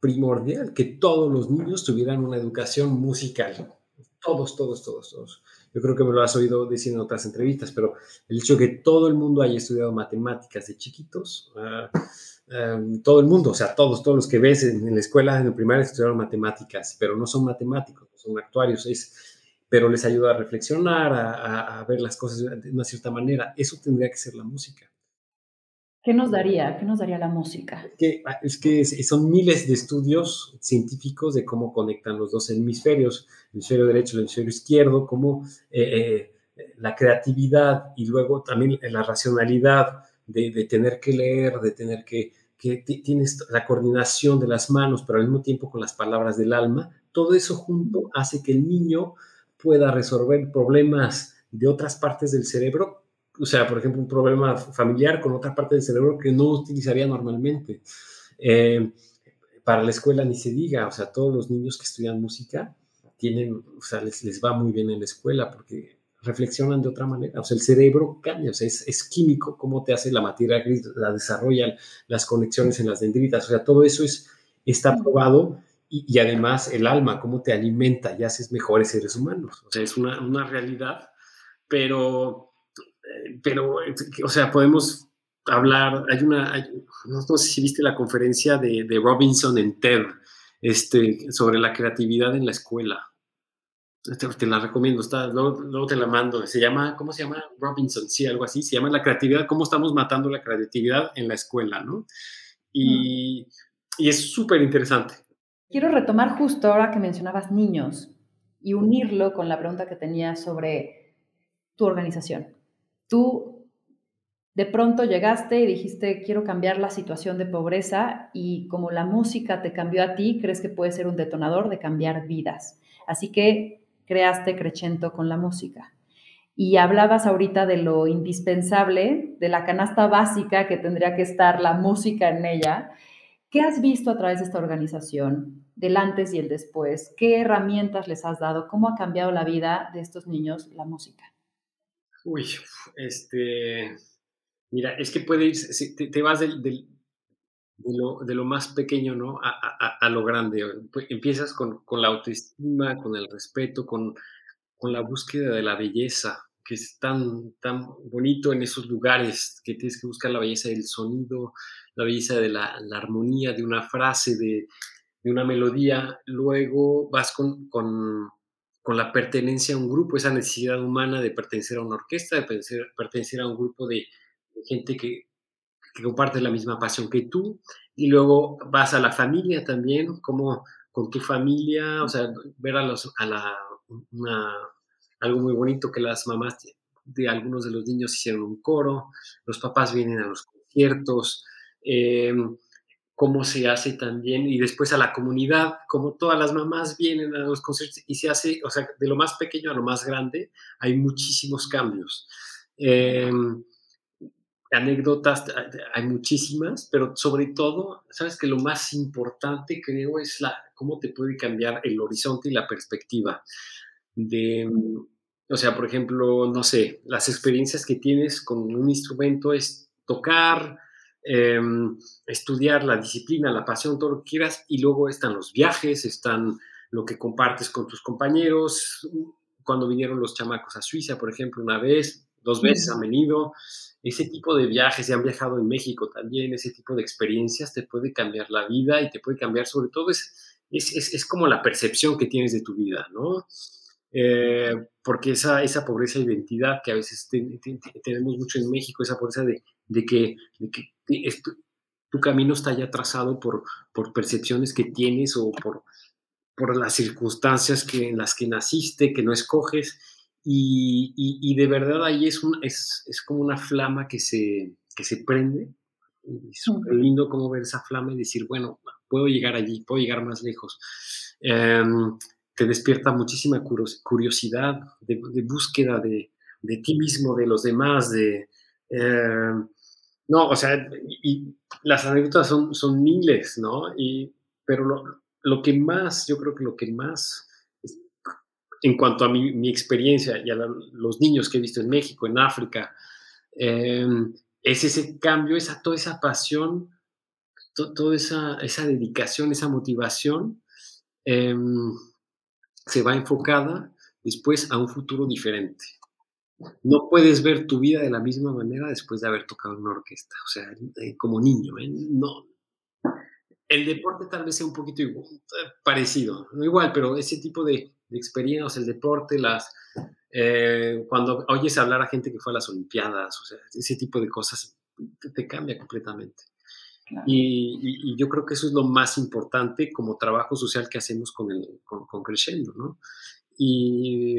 primordial que todos los niños tuvieran una educación musical. Todos, todos, todos, todos yo creo que me lo has oído decir en otras entrevistas, pero el hecho de que todo el mundo haya estudiado matemáticas de chiquitos, ah, em, todo el mundo, o sea, todos, todos los que ves en, la escuela, en el primario estudiaron matemáticas, pero no son matemáticos, son actuarios, es, pero les ayuda a reflexionar, a ver las cosas de una cierta manera. Eso tendría que ser la música. ¿Qué nos daría? ¿Qué nos daría la música? Ah, que, es que son miles de estudios científicos de cómo conectan los dos hemisferios, el hemisferio derecho y el hemisferio izquierdo, cómo eh, eh, la creatividad y luego también la racionalidad de, de tener que leer, de tener que, que tienes la coordinación de las manos, pero al mismo tiempo con las palabras del alma, todo eso junto hace que el niño pueda resolver problemas de otras partes del cerebro o sea, por ejemplo, un problema familiar con otra parte del cerebro que no utilizaría normalmente. Eh, para la escuela ni se diga, o sea, todos los niños que estudian música tienen, o sea, les, les va muy bien en la escuela porque reflexionan de otra manera, o sea, el cerebro cambia, o sea, es, es químico, cómo te hace la materia gris, la desarrollan las conexiones en las dendritas, o sea, todo eso es, está probado y, y, además el alma, cómo te alimenta y haces mejores seres humanos, o sea, es una, una realidad, pero, pero, o sea, podemos hablar, hay una, no, sé si viste la conferencia de, de Robinson en TED, este, sobre la creatividad en la escuela. Te, la recomiendo, está, luego, luego, te la mando. Se llama, ¿cómo se llama? Robinson, sí, algo así. Se llama la creatividad, cómo estamos matando la creatividad en la escuela, ¿no? Y, y es súper interesante. Quiero retomar justo ahora que mencionabas niños y unirlo con la pregunta que tenía sobre tu organización. Tú de pronto llegaste y dijiste, quiero cambiar la situación de pobreza y como la música te cambió a ti, crees que puede ser un detonador de cambiar vidas. Así que creaste Crecento con la música. Y hablabas ahorita de lo indispensable, de la canasta básica que tendría que estar la música en ella. ¿Qué has visto a través de esta organización, del antes y el después? ¿Qué herramientas les has dado? ¿Cómo ha cambiado la vida de estos niños la música? Uy, este, mira, es que puede ir, te, vas del, de lo, de lo, más pequeño ¿no? A, a, a, lo grande. Pues empiezas con, con, la autoestima, con el respeto, con, con, la búsqueda de la belleza, que es tan, tan bonito en esos lugares, que tienes que buscar la belleza del sonido, la belleza de la, la armonía de una frase, de, de, una melodía. Luego vas con, con, con, la pertenencia a un grupo, esa necesidad humana de pertenecer a una orquesta, de pertenecer, a un grupo de, gente que, que comparte la misma pasión que tú, y luego vas a la familia también, como con tu familia, o sea, ver a, los, a la, algo muy bonito que las mamás de, algunos de los niños hicieron un coro, los papás vienen a los conciertos, eh, cómo se hace también, y después a la comunidad, como todas las mamás vienen a los conciertos y se hace, o sea, de lo más pequeño a lo más grande, hay muchísimos cambios. Eh, anécdotas, hay muchísimas, pero sobre todo, sabes que lo más importante creo es la, cómo te puede cambiar el horizonte y la perspectiva. De, o sea, por ejemplo, no sé, las experiencias que tienes con un instrumento es tocar, eh, estudiar la disciplina, la pasión, todo lo que quieras, y luego están los viajes, están lo que compartes con tus compañeros. Cuando vinieron los chamacos a Suiza, por ejemplo, una vez, dos veces han venido, ese tipo de viajes, y han viajado en México también, ese tipo de experiencias te puede cambiar la vida y te puede cambiar sobre todo, es, es, es, es como la percepción que tienes de tu vida, ¿no? Eh, porque esa, esa pobreza de identidad que a veces te, te, te, tenemos mucho en México, esa pobreza de, de que, de que tu, tu, camino está ya trazado por, por percepciones que tienes o por, por las circunstancias que, en las que naciste, que no escoges, y, y, y, de verdad ahí es, un, es, es como una flama que se, que se prende. Es lindo como ver esa flama y decir, bueno, puedo llegar allí, puedo llegar más lejos. Eh, te despierta muchísima curiosidad de, de búsqueda de, de, ti mismo, de los demás, de... Eh, no, o sea, y, las anécdotas son, miles, ¿no? Y, pero lo, lo que más, yo creo que lo que más en cuanto a mi, mi, experiencia y a la, los niños que he visto en México, en África, eh, es ese cambio, esa, toda esa pasión, to, toda esa, esa, dedicación, esa motivación, eh, se va enfocada después a un futuro diferente. No puedes ver tu vida de la misma manera después de haber tocado en una orquesta, o sea, eh, como niño, ¿eh? no, el deporte tal vez sea un poquito igual, parecido, no igual, pero ese tipo de, de experiencias, el deporte, las, eh, cuando oyes hablar a gente que fue a las Olimpiadas, o sea, ese tipo de cosas te, te cambia completamente. Claro. Y, y, y, yo creo que eso es lo más importante como trabajo social que hacemos con, el, con, con Crescendo, ¿no? Y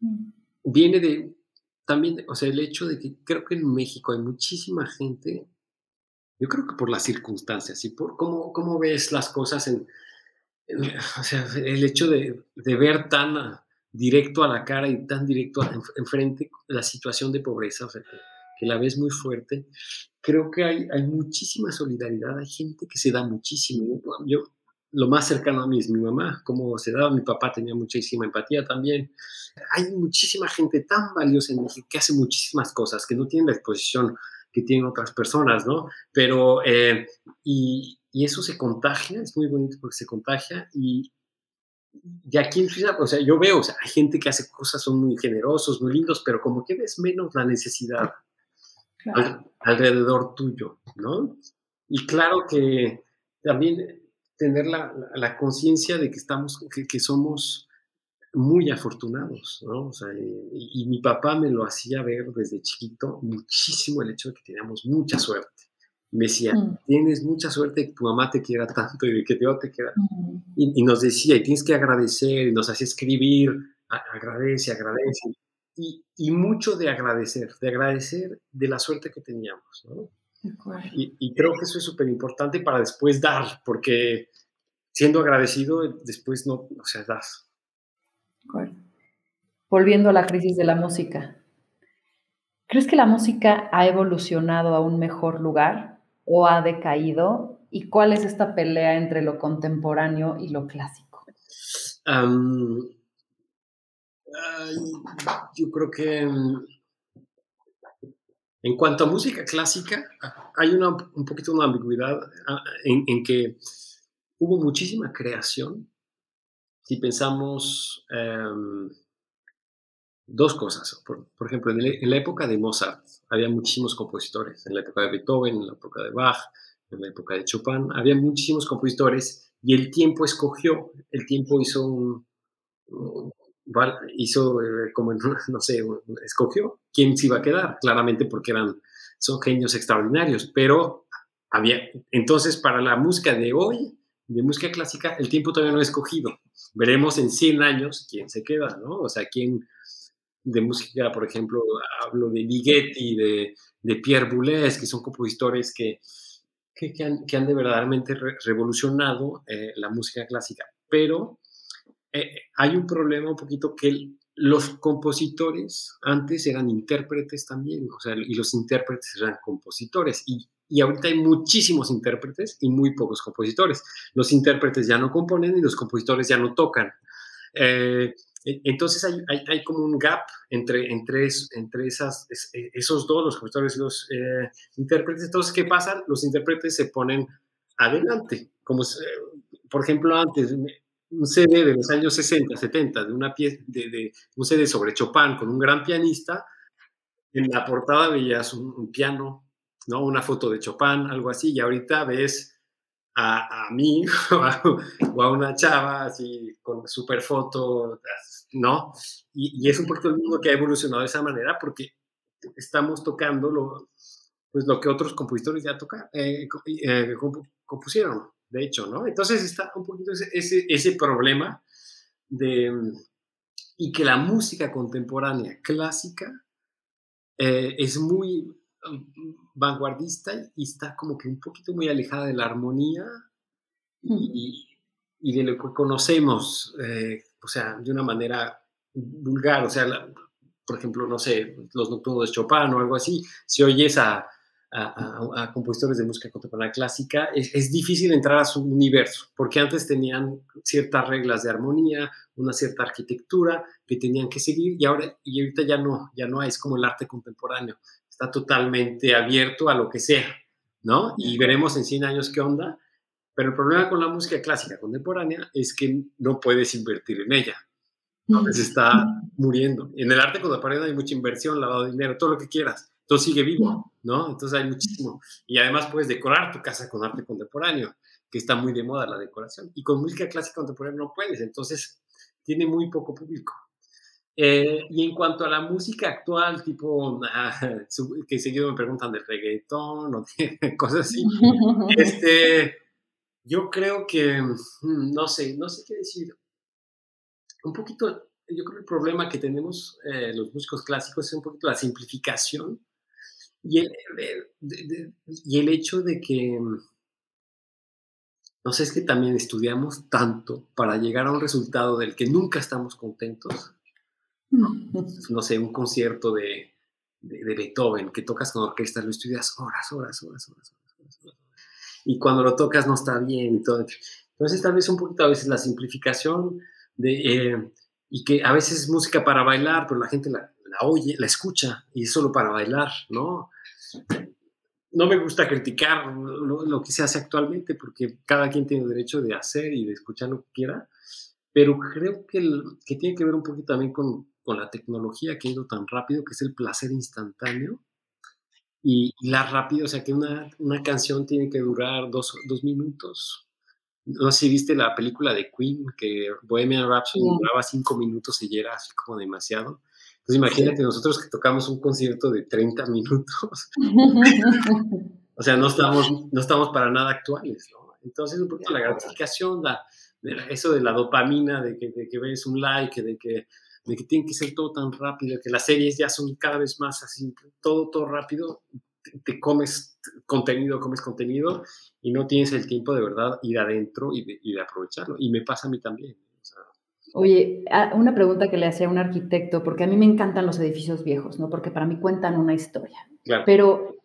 mm. Viene de, también, o sea, el hecho de que creo que en México hay muchísima gente, yo creo que por las circunstancias y por cómo, cómo ves las cosas en, o sea, el hecho de, de ver tan a, directo a la cara y tan directo enfrente la situación de pobreza, o sea, que, que la ves muy fuerte, creo que hay, hay muchísima solidaridad, hay gente que se da muchísimo. Yo, lo más cercano a mí es mi mamá, como se daba mi papá, tenía muchísima empatía también. Hay muchísima gente tan valiosa en México que hace muchísimas cosas, que no tienen la exposición que tienen otras personas, ¿no? Pero, eh, y, y, eso se contagia, es muy bonito porque se contagia y, y aquí en Suiza, o sea, yo veo, o sea, hay gente que hace cosas, son muy generosos, muy lindos, pero como que ves menos la necesidad alrededor tuyo, ¿no? Y claro que también tener la, la, conciencia de que estamos, que, que, somos muy afortunados, ¿no? O sea, y, y, mi papá me lo hacía ver desde chiquito muchísimo el hecho de que teníamos mucha suerte. Me decía, mm. tienes mucha suerte de que tu mamá te quiera tanto y de que Dios te quiera. Mm. Y, y, nos decía, y tienes que agradecer, y nos hacía escribir, agradece, agradece. Y, y, mucho de agradecer, de agradecer de la suerte que teníamos, ¿no? Y, y, creo que eso es súper importante para después dar, porque siendo agradecido, después no, o sea, das. Volviendo a la crisis de la música, ¿crees que la música ha evolucionado a un mejor lugar o ha decaído? ¿Y cuál es esta pelea entre lo contemporáneo y lo clásico? Um, yo creo que en cuanto a música clásica, hay una, un poquito una ambigüedad ah, en, en, que hubo muchísima creación. Si pensamos um, dos cosas, por, por ejemplo, en, el, en, la época de Mozart había muchísimos compositores, en la época de Beethoven, en la época de Bach, en la época de Chopin, había muchísimos compositores y el tiempo escogió, el tiempo hizo un, hizo eh, como, no sé, escogió quién se iba a quedar, claramente porque eran, son genios extraordinarios, pero había, entonces para la música de hoy, de música clásica, el tiempo todavía no ha escogido. Veremos en 100 años quién se queda, ¿no? O sea, quién de música, por ejemplo, hablo de Ligeti, de, de Pierre Boulez, que son compositores que, que, que, han, que han, de verdaderamente re revolucionado eh, la música clásica. Pero eh, hay un problema un poquito que los compositores antes eran intérpretes también, o sea, y los intérpretes eran compositores. Y, y ahorita hay muchísimos intérpretes y muy pocos compositores. Los intérpretes ya no componen y los compositores ya no tocan. Eh, entonces hay, hay, hay, como un gap entre, entre, entre esas, esos dos, los compositores y los eh, intérpretes. Entonces, ¿qué pasa? Los intérpretes se ponen adelante, como eh, por ejemplo antes, un CD de los años 60, 70, de una pieza, de, de, un CD sobre Chopin con un gran pianista, en la portada veías un, un, piano, ¿no? Una foto de Chopin, algo así, y ahorita ves a, a mí o a, una chava así con super foto, ¿no? Y, y, es un poquito el mundo que ha evolucionado de esa manera porque estamos tocando lo, pues lo que otros compositores ya tocaron, eh, eh, compusieron de hecho, ¿no? Entonces está un poquito ese, ese, ese problema de, y que la música contemporánea clásica eh, es muy um, vanguardista y está como que un poquito muy alejada de la armonía y, y de lo que conocemos, eh, o sea, de una manera vulgar, o sea, la, por ejemplo, no sé, los nocturnos de Chopin o algo así, si oyes a a, a, a, compositores de música contemporánea clásica, es, es, difícil entrar a su universo, porque antes tenían ciertas reglas de armonía, una cierta arquitectura que tenían que seguir y ahora y ahorita ya no, ya no es como el arte contemporáneo, está totalmente abierto a lo que sea, ¿no? Y veremos en 100 años qué onda, pero el problema con la música clásica contemporánea es que no puedes invertir en ella. ¿no? Se está muriendo. En el arte contemporáneo hay mucha inversión, lavado de dinero, todo lo que quieras entonces sigue vivo, ¿no? Entonces hay muchísimo. Y además puedes decorar tu casa con arte contemporáneo, que está muy de moda la decoración. Y con música clásica contemporánea no puedes, entonces tiene muy poco público. Eh, y en cuanto a la música actual, tipo, ah, que seguido me preguntan de reggaetón o de cosas así, este, yo creo que, mm, no sé, no sé qué decir. Un poquito, yo creo que el problema que tenemos eh, los músicos clásicos es un poquito la simplificación y el, de, de, y el hecho de que, no sé, es que también estudiamos tanto para llegar a un resultado del que nunca estamos contentos. No, no sé, un concierto de, de, Beethoven, que tocas con orquesta, lo estudias horas, horas, horas, horas, horas, horas, Y cuando lo tocas no está bien y todo. Entonces, tal vez un poquito a veces la simplificación de, eh, y que a veces es música para bailar, pero la gente la, oye, la escucha y es solo para bailar, ¿no? No me gusta criticar lo, que se hace actualmente porque cada quien tiene derecho de hacer y de escuchar lo que quiera, pero creo que, que tiene que ver un poquito también con, con la tecnología que ha ido tan rápido, que es el placer instantáneo. Y, la rápido, o sea, que una, una canción tiene que durar dos, dos, minutos. No sé si viste la película de Queen, que Bohemian Rhapsody duraba cinco minutos y ya era así como demasiado. Entonces imagínate nosotros que tocamos un concierto de 30 minutos. o sea, no estamos, no estamos para nada actuales, ¿no? Entonces un poquito la gratificación, la, eso de la dopamina, de que, de que ves un like, de que de que tiene que ser todo tan rápido, que las series ya son cada vez más así, todo, todo rápido, te, comes contenido, comes contenido y no tienes el tiempo de verdad ir adentro y de, aprovecharlo. Y me pasa a mí también. Oye, una pregunta que le hacía a un arquitecto, porque a mí me encantan los edificios viejos, ¿no? Porque para mí cuentan una historia. Claro. Pero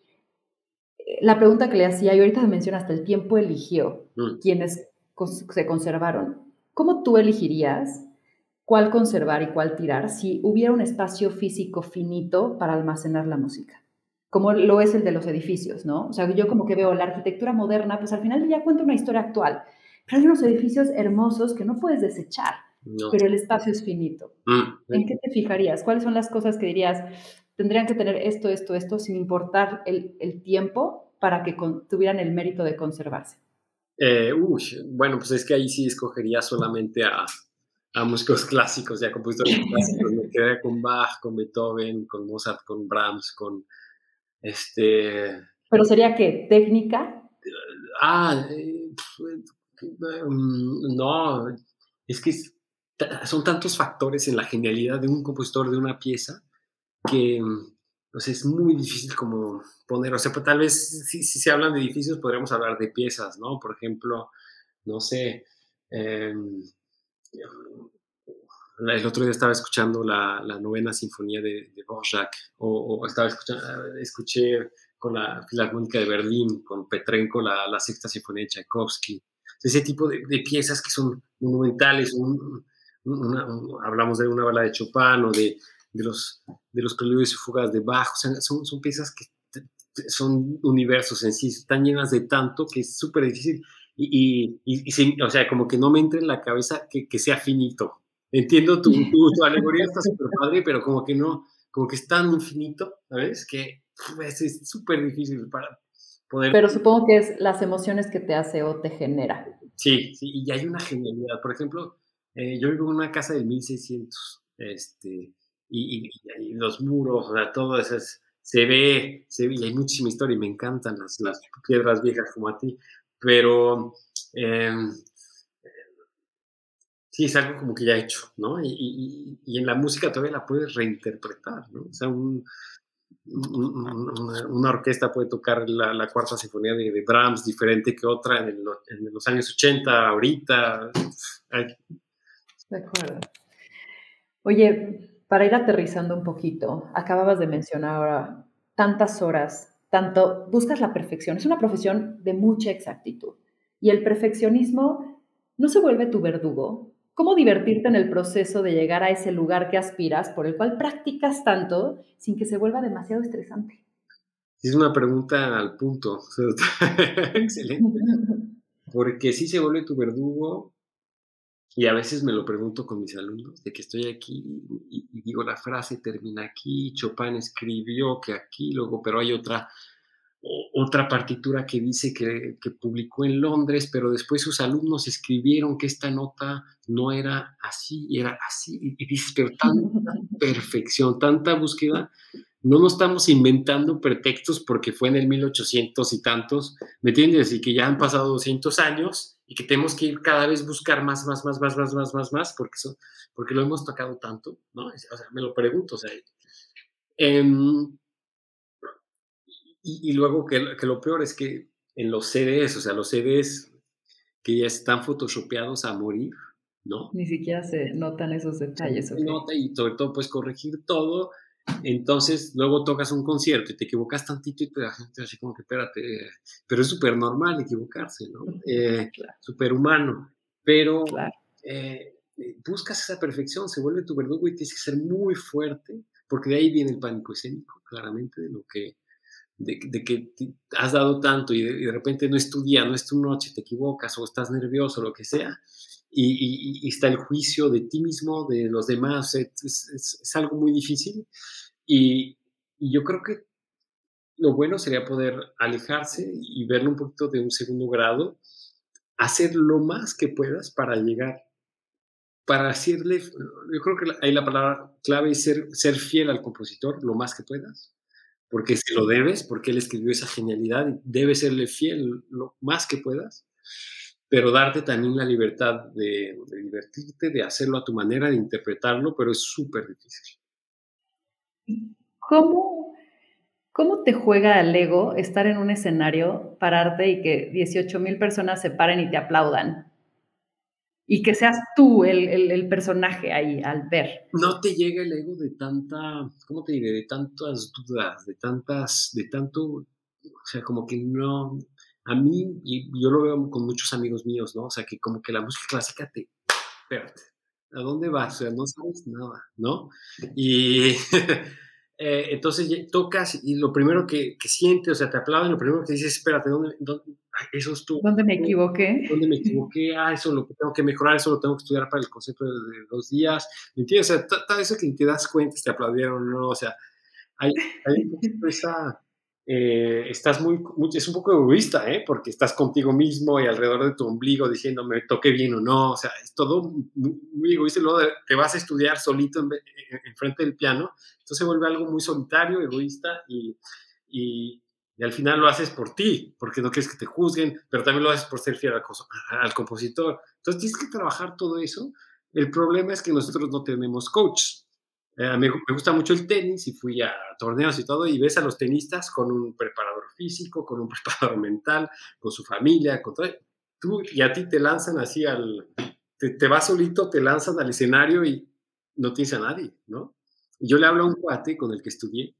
eh, la pregunta que le hacía, y ahorita mencionaste, el tiempo eligió mm. quienes se conservaron. ¿Cómo tú elegirías cuál conservar y cuál tirar si hubiera un espacio físico finito para almacenar la música, como lo es el de los edificios, ¿no? O sea, yo como que veo la arquitectura moderna, pues al final ya cuenta una historia actual, pero hay unos edificios hermosos que no puedes desechar, pero el espacio es finito. Mm, ¿En qué te fijarías? ¿Cuáles son las cosas que dirías, tendrían que tener esto, esto, esto, sin importar el, el tiempo para que tuvieran el mérito de conservarse? Eh, uy, bueno, pues es que ahí sí escogería solamente a, a músicos clásicos, ya compositores clásicos. Me quedé con Bach, con Beethoven, con Mozart, con Brahms, con este. ¿Pero sería qué? ¿Técnica? Ah, eh, mm, no, es que son tantos factores en la genialidad de un compositor de una pieza que pues es muy difícil como poner, o sea, pues, tal vez si, si se hablan de edificios podríamos hablar de piezas, ¿no? Por ejemplo, no sé, eh, el otro día estaba escuchando la, novena sinfonía de, de o, estaba escuchando, escuché con la Filarmónica de Berlín, con Petrenko, la, la sexta sinfonía de Tchaikovsky. Ese tipo de, piezas que son monumentales, hablamos de una bala de Chopin o de, de, los, de los preludios y fugas de Bach, son, son piezas que son universos en sí, están llenas de tanto que es súper difícil y, y, o sea, como que no me entre en la cabeza que, que sea finito. Entiendo tu, tu, alegoría, está súper padre, pero como que no, como que es tan infinito, ¿sabes? Que pues, es súper difícil para poder... Pero supongo que es las emociones que te hace o te genera. Sí, sí, y hay una genialidad. Por ejemplo, eh, yo vivo en una casa de 1600, este, y, y, los muros, o sea, todo eso es, se ve, se ve, y hay muchísima historia, y me encantan las, las piedras viejas como a ti, pero em, sí es algo como que ya hecho, ¿no? Y, en la música todavía la puedes reinterpretar, ¿no? O sea, una, orquesta puede tocar la, cuarta sinfonía de, Brahms diferente que otra en, los años 80, ahorita. De acuerdo. Oye, para ir aterrizando un poquito, acababas de mencionar ahora tantas horas tanto buscas la perfección. Es una profesión de mucha exactitud. Y el perfeccionismo no se vuelve tu verdugo. ¿Cómo divertirte en el proceso de llegar a ese lugar que aspiras, por el cual practicas tanto, sin que se vuelva demasiado estresante? Es una pregunta al punto. Excelente. Porque si se vuelve tu verdugo, y a veces me lo pregunto con mis alumnos, de que estoy aquí y, y, digo la frase termina aquí, Chopin escribió que aquí, luego, pero hay otra otra partitura que dice que, publicó en Londres, pero después sus alumnos escribieron que esta nota no era así, era así, y dices, pero tanta perfección, tanta búsqueda, no nos estamos inventando pretextos porque fue en el 1800 y tantos, ¿me entiendes? Y que ya han pasado 200 años y que tenemos que ir cada vez buscar más, más, más, más, más, más, más, más, porque, porque lo hemos tocado tanto, ¿no? O sea, me lo pregunto, o sea, em, y, luego que, que, lo peor es que en los CDs, o sea, los CDs que ya están photoshopeados a morir, ¿no? Ni siquiera se notan esos detalles. Se nota y sobre todo puedes corregir todo Entonces, luego tocas un concierto y te equivocas tantito y la gente así como que, espérate, pero es súper normal equivocarse, ¿no? Eh, Súper humano, pero eh, buscas esa perfección, se vuelve tu verdugo y tienes que ser muy fuerte, porque de ahí viene el pánico escénico, claramente, de lo que, de, que has dado tanto y de, repente no es tu día, no es tu noche, te equivocas o estás nervioso, lo que sea, y, está el juicio de ti mismo, de los demás, es, algo muy difícil. Y, yo creo que lo bueno sería poder alejarse y verlo un poquito de un segundo grado, hacer lo más que puedas para llegar, para hacerle, yo creo que ahí la palabra clave es ser, ser fiel al compositor lo más que puedas, porque se lo debes, porque él escribió esa genialidad y debes serle fiel lo más que puedas pero darte también la libertad de, divertirte, de hacerlo a tu manera, de interpretarlo, pero es súper difícil. ¿Cómo, ¿Cómo te juega al ego estar en un escenario, pararte y que 18 mil personas se paren y te aplaudan? Y que seas tú el, el, el, personaje ahí al ver. No te llega el ego de tanta, ¿cómo te diré? De tantas dudas, de tantas, de tanto, o sea, como que no, a mí, y yo lo veo con muchos amigos míos, ¿no? O sea, que como que la música clásica te, espérate, ¿a dónde vas? O sea, no sabes nada, ¿no? Y eh, entonces tocas y lo primero que, que, sientes, o sea, te aplauden, lo primero que dices, espérate, ¿dónde, dónde eso es tú? ¿Dónde me equivoqué? ¿Dónde me equivoqué? Ah, eso lo tengo que mejorar, eso lo tengo que estudiar para el concepto de, dos días, ¿me entiendes? O sea, todo eso que te das cuenta, te aplaudieron, ¿no? O sea, hay, hay esa eh, estás muy, es un poco egoísta, ¿eh? porque estás contigo mismo y alrededor de tu ombligo diciendo me toqué bien o no, o sea, es todo muy, egoísta y luego te vas a estudiar solito en, frente del piano, entonces se vuelve algo muy solitario, egoísta y, y, al final lo haces por ti, porque no quieres que te juzguen, pero también lo haces por ser fiel al, al compositor. Entonces tienes que trabajar todo eso. El problema es que nosotros no tenemos coach. Eh, me, gusta mucho el tenis y fui a torneos y todo y ves a los tenistas con un preparador físico, con un preparador mental, con su familia, con todo. Tú, y a ti te lanzan así al... Te, vas solito, te lanzan al escenario y no tienes a nadie, ¿no? yo le hablo a un cuate con el que estudié,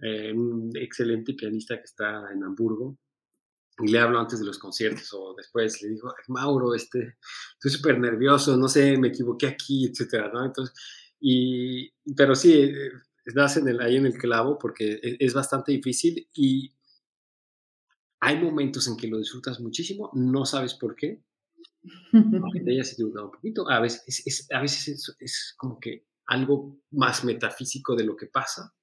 eh, un excelente pianista que está en Hamburgo, y le hablo antes de los conciertos o después, le digo, Mauro, este, estoy súper nervioso, no sé, me equivoqué aquí, etcétera, ¿no? Entonces, y, pero sí, eh, estás en el, ahí en el clavo porque e, es, bastante difícil y hay momentos en que lo disfrutas muchísimo, no sabes por qué. Ella se equivoca un poquito. A veces, es, a veces es, como que algo más metafísico de lo que pasa.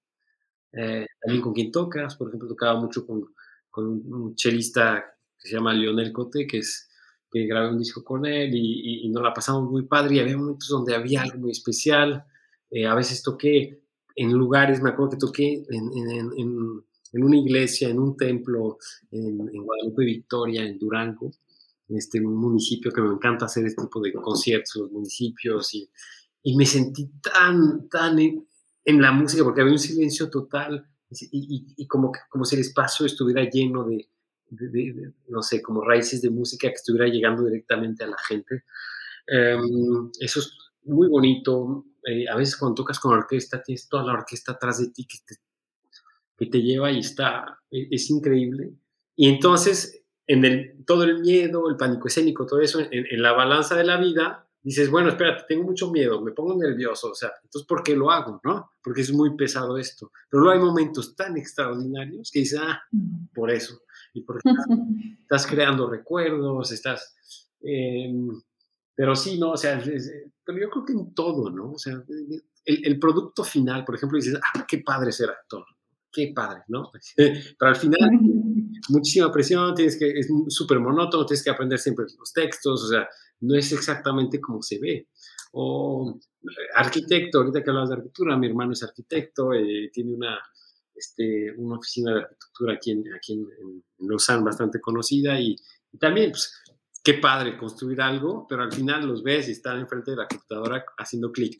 Eh, también con quien tocas, por ejemplo, tocaba mucho con, con un chelista que se llama Lionel Cote, que es que grabé un disco con él y, y, nos la pasamos muy padre y había momentos donde había algo muy especial. Eh, a veces toqué en lugares, me acuerdo que toqué en, en, en, en una iglesia, en un templo, en, Guadalupe Victoria, en Durango, este, un municipio que me encanta hacer este tipo de conciertos, los municipios, y, y me sentí tan, tan en, la música porque había un silencio total y, y, como, como si el espacio estuviera lleno de, no sé, como raíces de música que estuviera llegando directamente a la gente. Em, eso es muy bonito. Eh, a veces cuando tocas con orquesta, tienes toda la orquesta atrás de ti que te, que te lleva y está, e, es, increíble. Y entonces, en el, todo el miedo, el pánico escénico, todo eso, en, en, la balanza de la vida, dices, bueno, espérate, tengo mucho miedo, me pongo nervioso, o sea, entonces, ¿por qué lo hago? ¿No? Porque es muy pesado esto. Pero luego hay momentos tan extraordinarios que dices, ah, por eso y porque estás, creando recuerdos, estás... Em, pero sí, ¿no? O sea, pero yo creo que en todo, ¿no? O sea, el, el, producto final, por ejemplo, dices, ah, qué padre ser actor, qué padre, ¿no? Pero al final, muchísima presión, tienes que, es súper monótono, tienes que aprender siempre los textos, o sea, no es exactamente como se ve. O arquitecto, ahorita que hablas de arquitectura, mi hermano es arquitecto, eh, tiene una, este, una oficina de arquitectura aquí en, aquí en, Lausanne bastante conocida y, también, pues, qué padre construir algo, pero al final los ves y están enfrente de la computadora haciendo clic,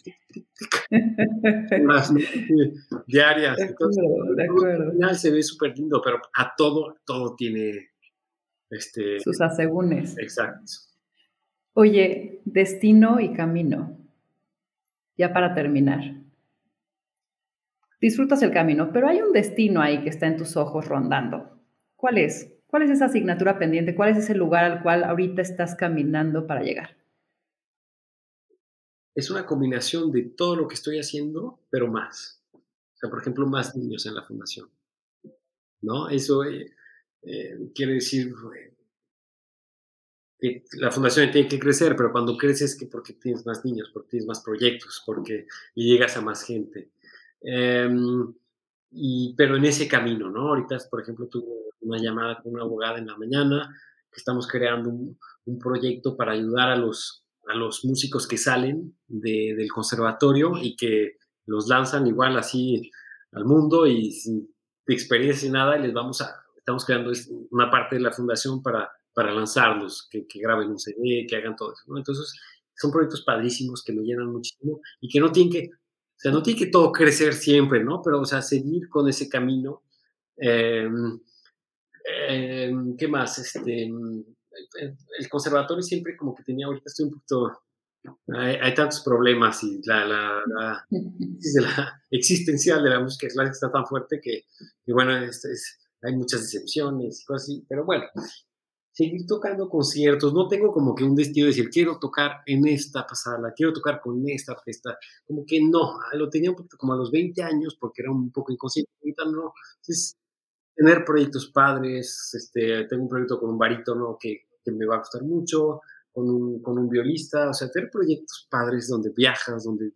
diarias. De acuerdo, Al final se ve súper lindo, pero a todo, todo tiene este, sus asegúnes. Exacto. Oye, destino y camino. Ya para terminar. Disfrutas el camino, pero hay un destino ahí que está en tus ojos rondando. ¿Cuál es? ¿Cuál es esa asignatura pendiente? ¿Cuál es ese lugar al cual ahorita estás caminando para llegar? Es una combinación de todo lo que estoy haciendo, pero más. O sea, por ejemplo, más niños en la fundación. ¿No? Eso eh, eh, quiere decir que la fundación tiene que crecer, pero cuando creces que porque tienes más niños, porque tienes más proyectos, porque llegas a más gente. Em, y, pero en ese camino, ¿no? Ahorita, por ejemplo, tuve una llamada con una abogada en la mañana, estamos creando un, proyecto para ayudar a los, a los músicos que salen del conservatorio y que los lanzan igual así al mundo y sin experiencia y nada, y les vamos a, estamos creando una parte de la fundación para, para lanzarlos, que, graben un CD, que hagan todo eso. Entonces, son proyectos padrísimos que me llenan muchísimo y que no tienen que o sea, no tiene que todo crecer siempre, ¿no? Pero, o sea, seguir con ese camino. Em, em, ¿Qué más? Este, el conservatorio siempre como que tenía, ahorita estoy un poquito, hay, tantos problemas y la, la, la, la, existencial de la música clásica está tan fuerte que, bueno, hay muchas decepciones y cosas así, pero bueno, seguir tocando conciertos. No tengo como que un destino de decir, quiero tocar en esta pasada, quiero tocar con esta orquesta. Como que no, ah, lo tenía como a los 20 años porque era un poco inconsciente. Ahorita no. Entonces, tener proyectos padres, este, tengo un proyecto con un barítono que, que me va a costar mucho, con un, con un violista, o sea, tener proyectos padres donde viajas, donde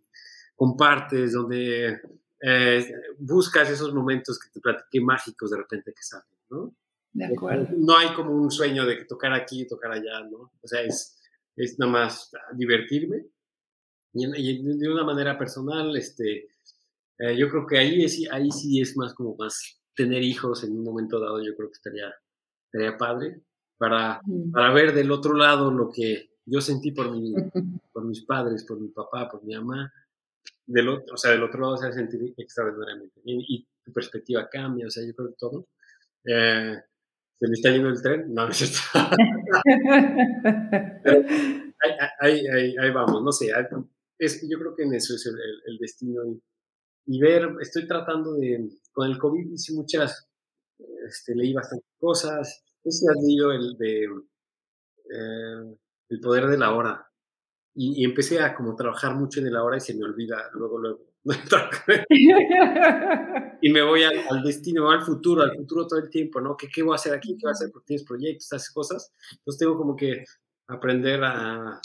compartes, donde eh, buscas esos momentos que te platiqué mágicos de repente que salen, ¿no? De acuerdo. No hay como un sueño de tocar aquí, y tocar allá, ¿no? O sea, es, es nada más divertirme. Y, de una manera personal, este, eh, yo creo que ahí, es, ahí sí es más como más tener hijos en un momento dado, yo creo que estaría, estaría padre para, para ver del otro lado lo que yo sentí por, mi, por mis padres, por mi papá, por mi mamá. Del otro, o sea, del otro lado se va a sentir extraordinariamente. Y, y, tu perspectiva cambia, o sea, yo creo que todo. Eh, ¿Se me está yendo el tren? No, no es ahí, ahí, ahí, vamos, no sé. Es, yo creo que en eso es el, destino. Y, ver, estoy tratando de, con el COVID hice muchas, este, leí bastantes cosas. Ese has leído el de eh, El poder de la hora. Y, y, empecé a como trabajar mucho en el ahora y se me olvida luego, luego. y me voy al, destino, al futuro, al futuro todo el tiempo, ¿no? ¿Qué, ¿Qué, voy a hacer aquí? ¿Qué voy a hacer? Porque tienes proyectos, esas cosas. Entonces tengo como que aprender a,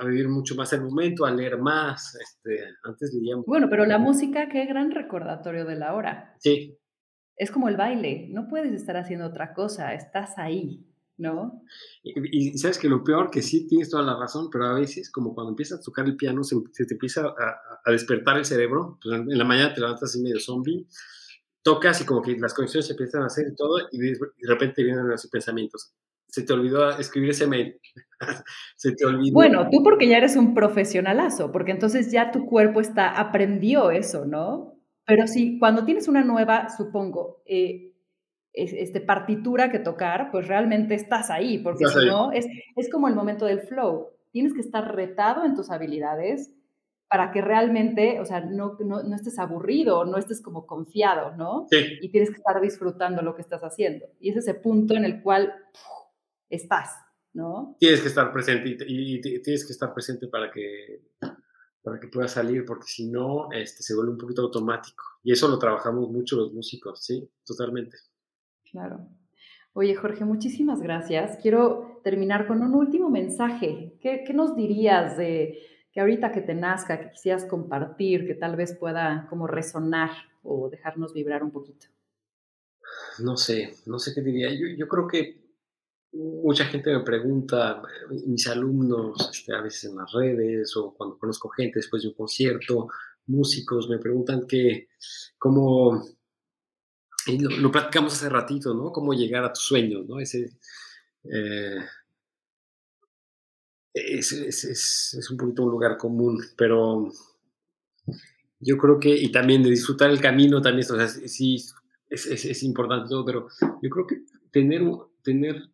a vivir mucho más el momento, a leer más. Este, antes leía... Bueno, pero la música, qué gran recordatorio de la hora. Sí. Es como el baile, no puedes estar haciendo otra cosa, estás ahí. ¿No? Y, sabes que lo peor, que sí tienes toda la razón, pero a veces, como cuando empiezas a tocar el piano, se, te empieza a, despertar el cerebro, pues en, la mañana te levantas así medio zombie, tocas y como que las conexiones se empiezan a hacer y todo, y de, repente vienen los pensamientos. Se te olvidó escribir ese mail. se te olvidó. Bueno, tú porque ya eres un profesionalazo, porque entonces ya tu cuerpo está, aprendió eso, ¿no? Pero sí, cuando tienes una nueva, supongo, eh, este, partitura que tocar, pues realmente estás ahí, porque si no, es, es como el momento del flow. Tienes que estar retado en tus habilidades para que realmente, o sea, no, no, no, estés aburrido, no estés como confiado, ¿no? Sí. Y tienes que estar disfrutando lo que estás haciendo. Y es ese punto en el cual estás, ¿no? Tienes que estar presente y, tienes que estar presente para que, para que puedas salir, porque si no, este, se vuelve un poquito automático. Y eso lo trabajamos mucho los músicos, sí, totalmente. Claro. Oye, Jorge, muchísimas gracias. Quiero terminar con un último mensaje. ¿Qué, nos dirías de que ahorita que te nazca, que quisieras compartir, que tal vez pueda como resonar o dejarnos vibrar un poquito? No sé, no sé qué diría. Yo, creo que mucha gente me pregunta, mis alumnos, este, a veces en las redes o cuando conozco gente después de un concierto, músicos, me preguntan que, cómo, y lo, platicamos hace ratito, ¿no? Cómo llegar a tus sueños, ¿no? Eh, es, es, un poquito un lugar común, pero yo creo que, y también de disfrutar el camino también, o sea, sí, es, importante todo, pero yo creo que tener, tener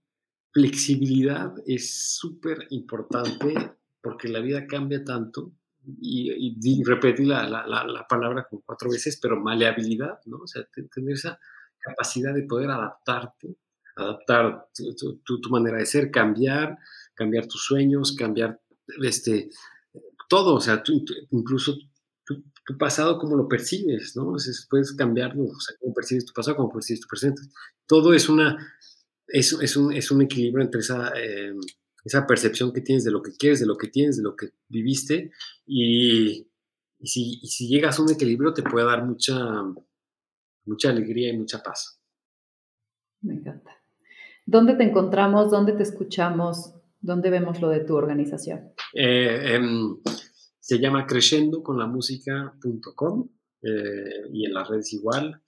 flexibilidad es súper importante porque la vida cambia tanto y, repetí la, la, palabra como cuatro veces, pero maleabilidad, ¿no? O sea, tener esa capacidad de poder adaptarte, adaptar tu, tu, manera de ser, cambiar, cambiar tus sueños, cambiar este, todo, o sea, incluso tu, pasado, cómo lo percibes, ¿no? puedes cambiarlo, o sea, cómo percibes tu pasado, cómo percibes tu presente. Todo es una, es, es, un, es un equilibrio entre esa... Eh, esa percepción que tienes de lo que quieres, de lo que tienes, de lo que viviste, y, si, llegas a un equilibrio te puede dar mucha, mucha alegría y mucha paz. Me encanta. ¿Dónde te encontramos? ¿Dónde te escuchamos? ¿Dónde vemos lo de tu organización? Eh, em, se llama Crescendo con la música.com eh, y en las redes igual.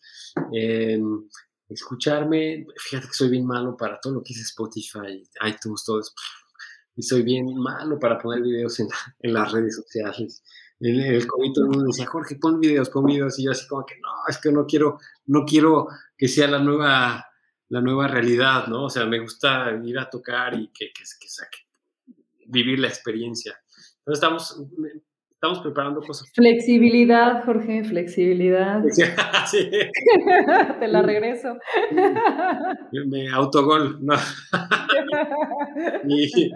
Em, escucharme, fíjate que soy bien malo para todo lo que es Spotify, iTunes, todo eso y soy bien malo para poner videos en, en las redes sociales. En el COVID todo el mundo decía, Jorge, pon videos, pon videos, y yo así como que no, es que no quiero, no quiero que sea la nueva, la nueva realidad, ¿no? O sea, me gusta ir a tocar y que, que, que, vivir la experiencia. Entonces estamos, estamos preparando cosas. Flexibilidad, Jorge, flexibilidad. sí. Te la regreso. Me autogol, ¿no? Y,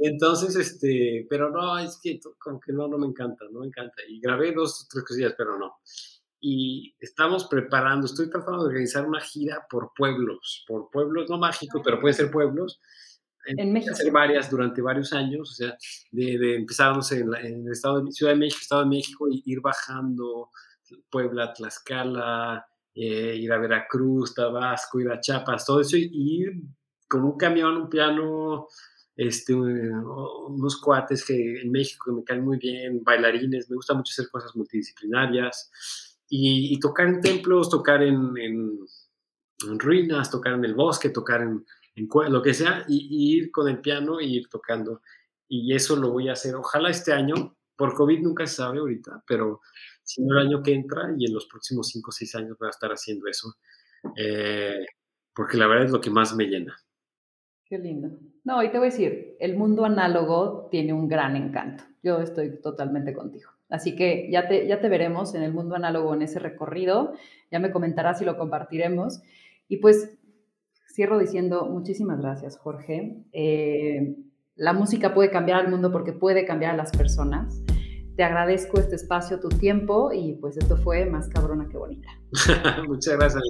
entonces, este, pero no, es que como que no, no me encanta, no me encanta. Y grabé dos, tres cosillas, pero no. Y estamos preparando, estoy tratando de organizar una gira por pueblos, por pueblos, no mágicos, pero pueden ser pueblos, en México. hacer varias durante varios años, o sea, de, de empezar, no sé, en, el estado de Ciudad de México, Estado de México, y ir bajando Puebla, Tlaxcala, eh, ir a Veracruz, Tabasco, ir a Chiapas, todo eso, y, ir con un camión, un piano, este, unos cuates que en México que me caen muy bien, bailarines, me gusta mucho hacer cosas multidisciplinarias, y, tocar en templos, tocar en ruinas, tocar en el bosque, tocar en lo que sea, y, ir con el piano y ir tocando. Y eso lo voy a hacer, ojalá este año, por COVID nunca se sabe ahorita, pero si no el año que entra y en los próximos 5 o 6 años voy a estar haciendo eso, eh, porque la verdad es lo que más me llena. Qué lindo. No, y te voy a decir, el mundo análogo tiene un gran encanto. Yo estoy totalmente contigo. Así que ya te, ya te veremos en el mundo análogo en ese recorrido. Ya me comentarás y lo compartiremos. Y pues cierro diciendo muchísimas gracias, Jorge. Eh, la música puede cambiar al mundo porque puede cambiar a las personas. Te agradezco este espacio, tu tiempo y pues esto fue más cabrona que bonita. Muchas gracias.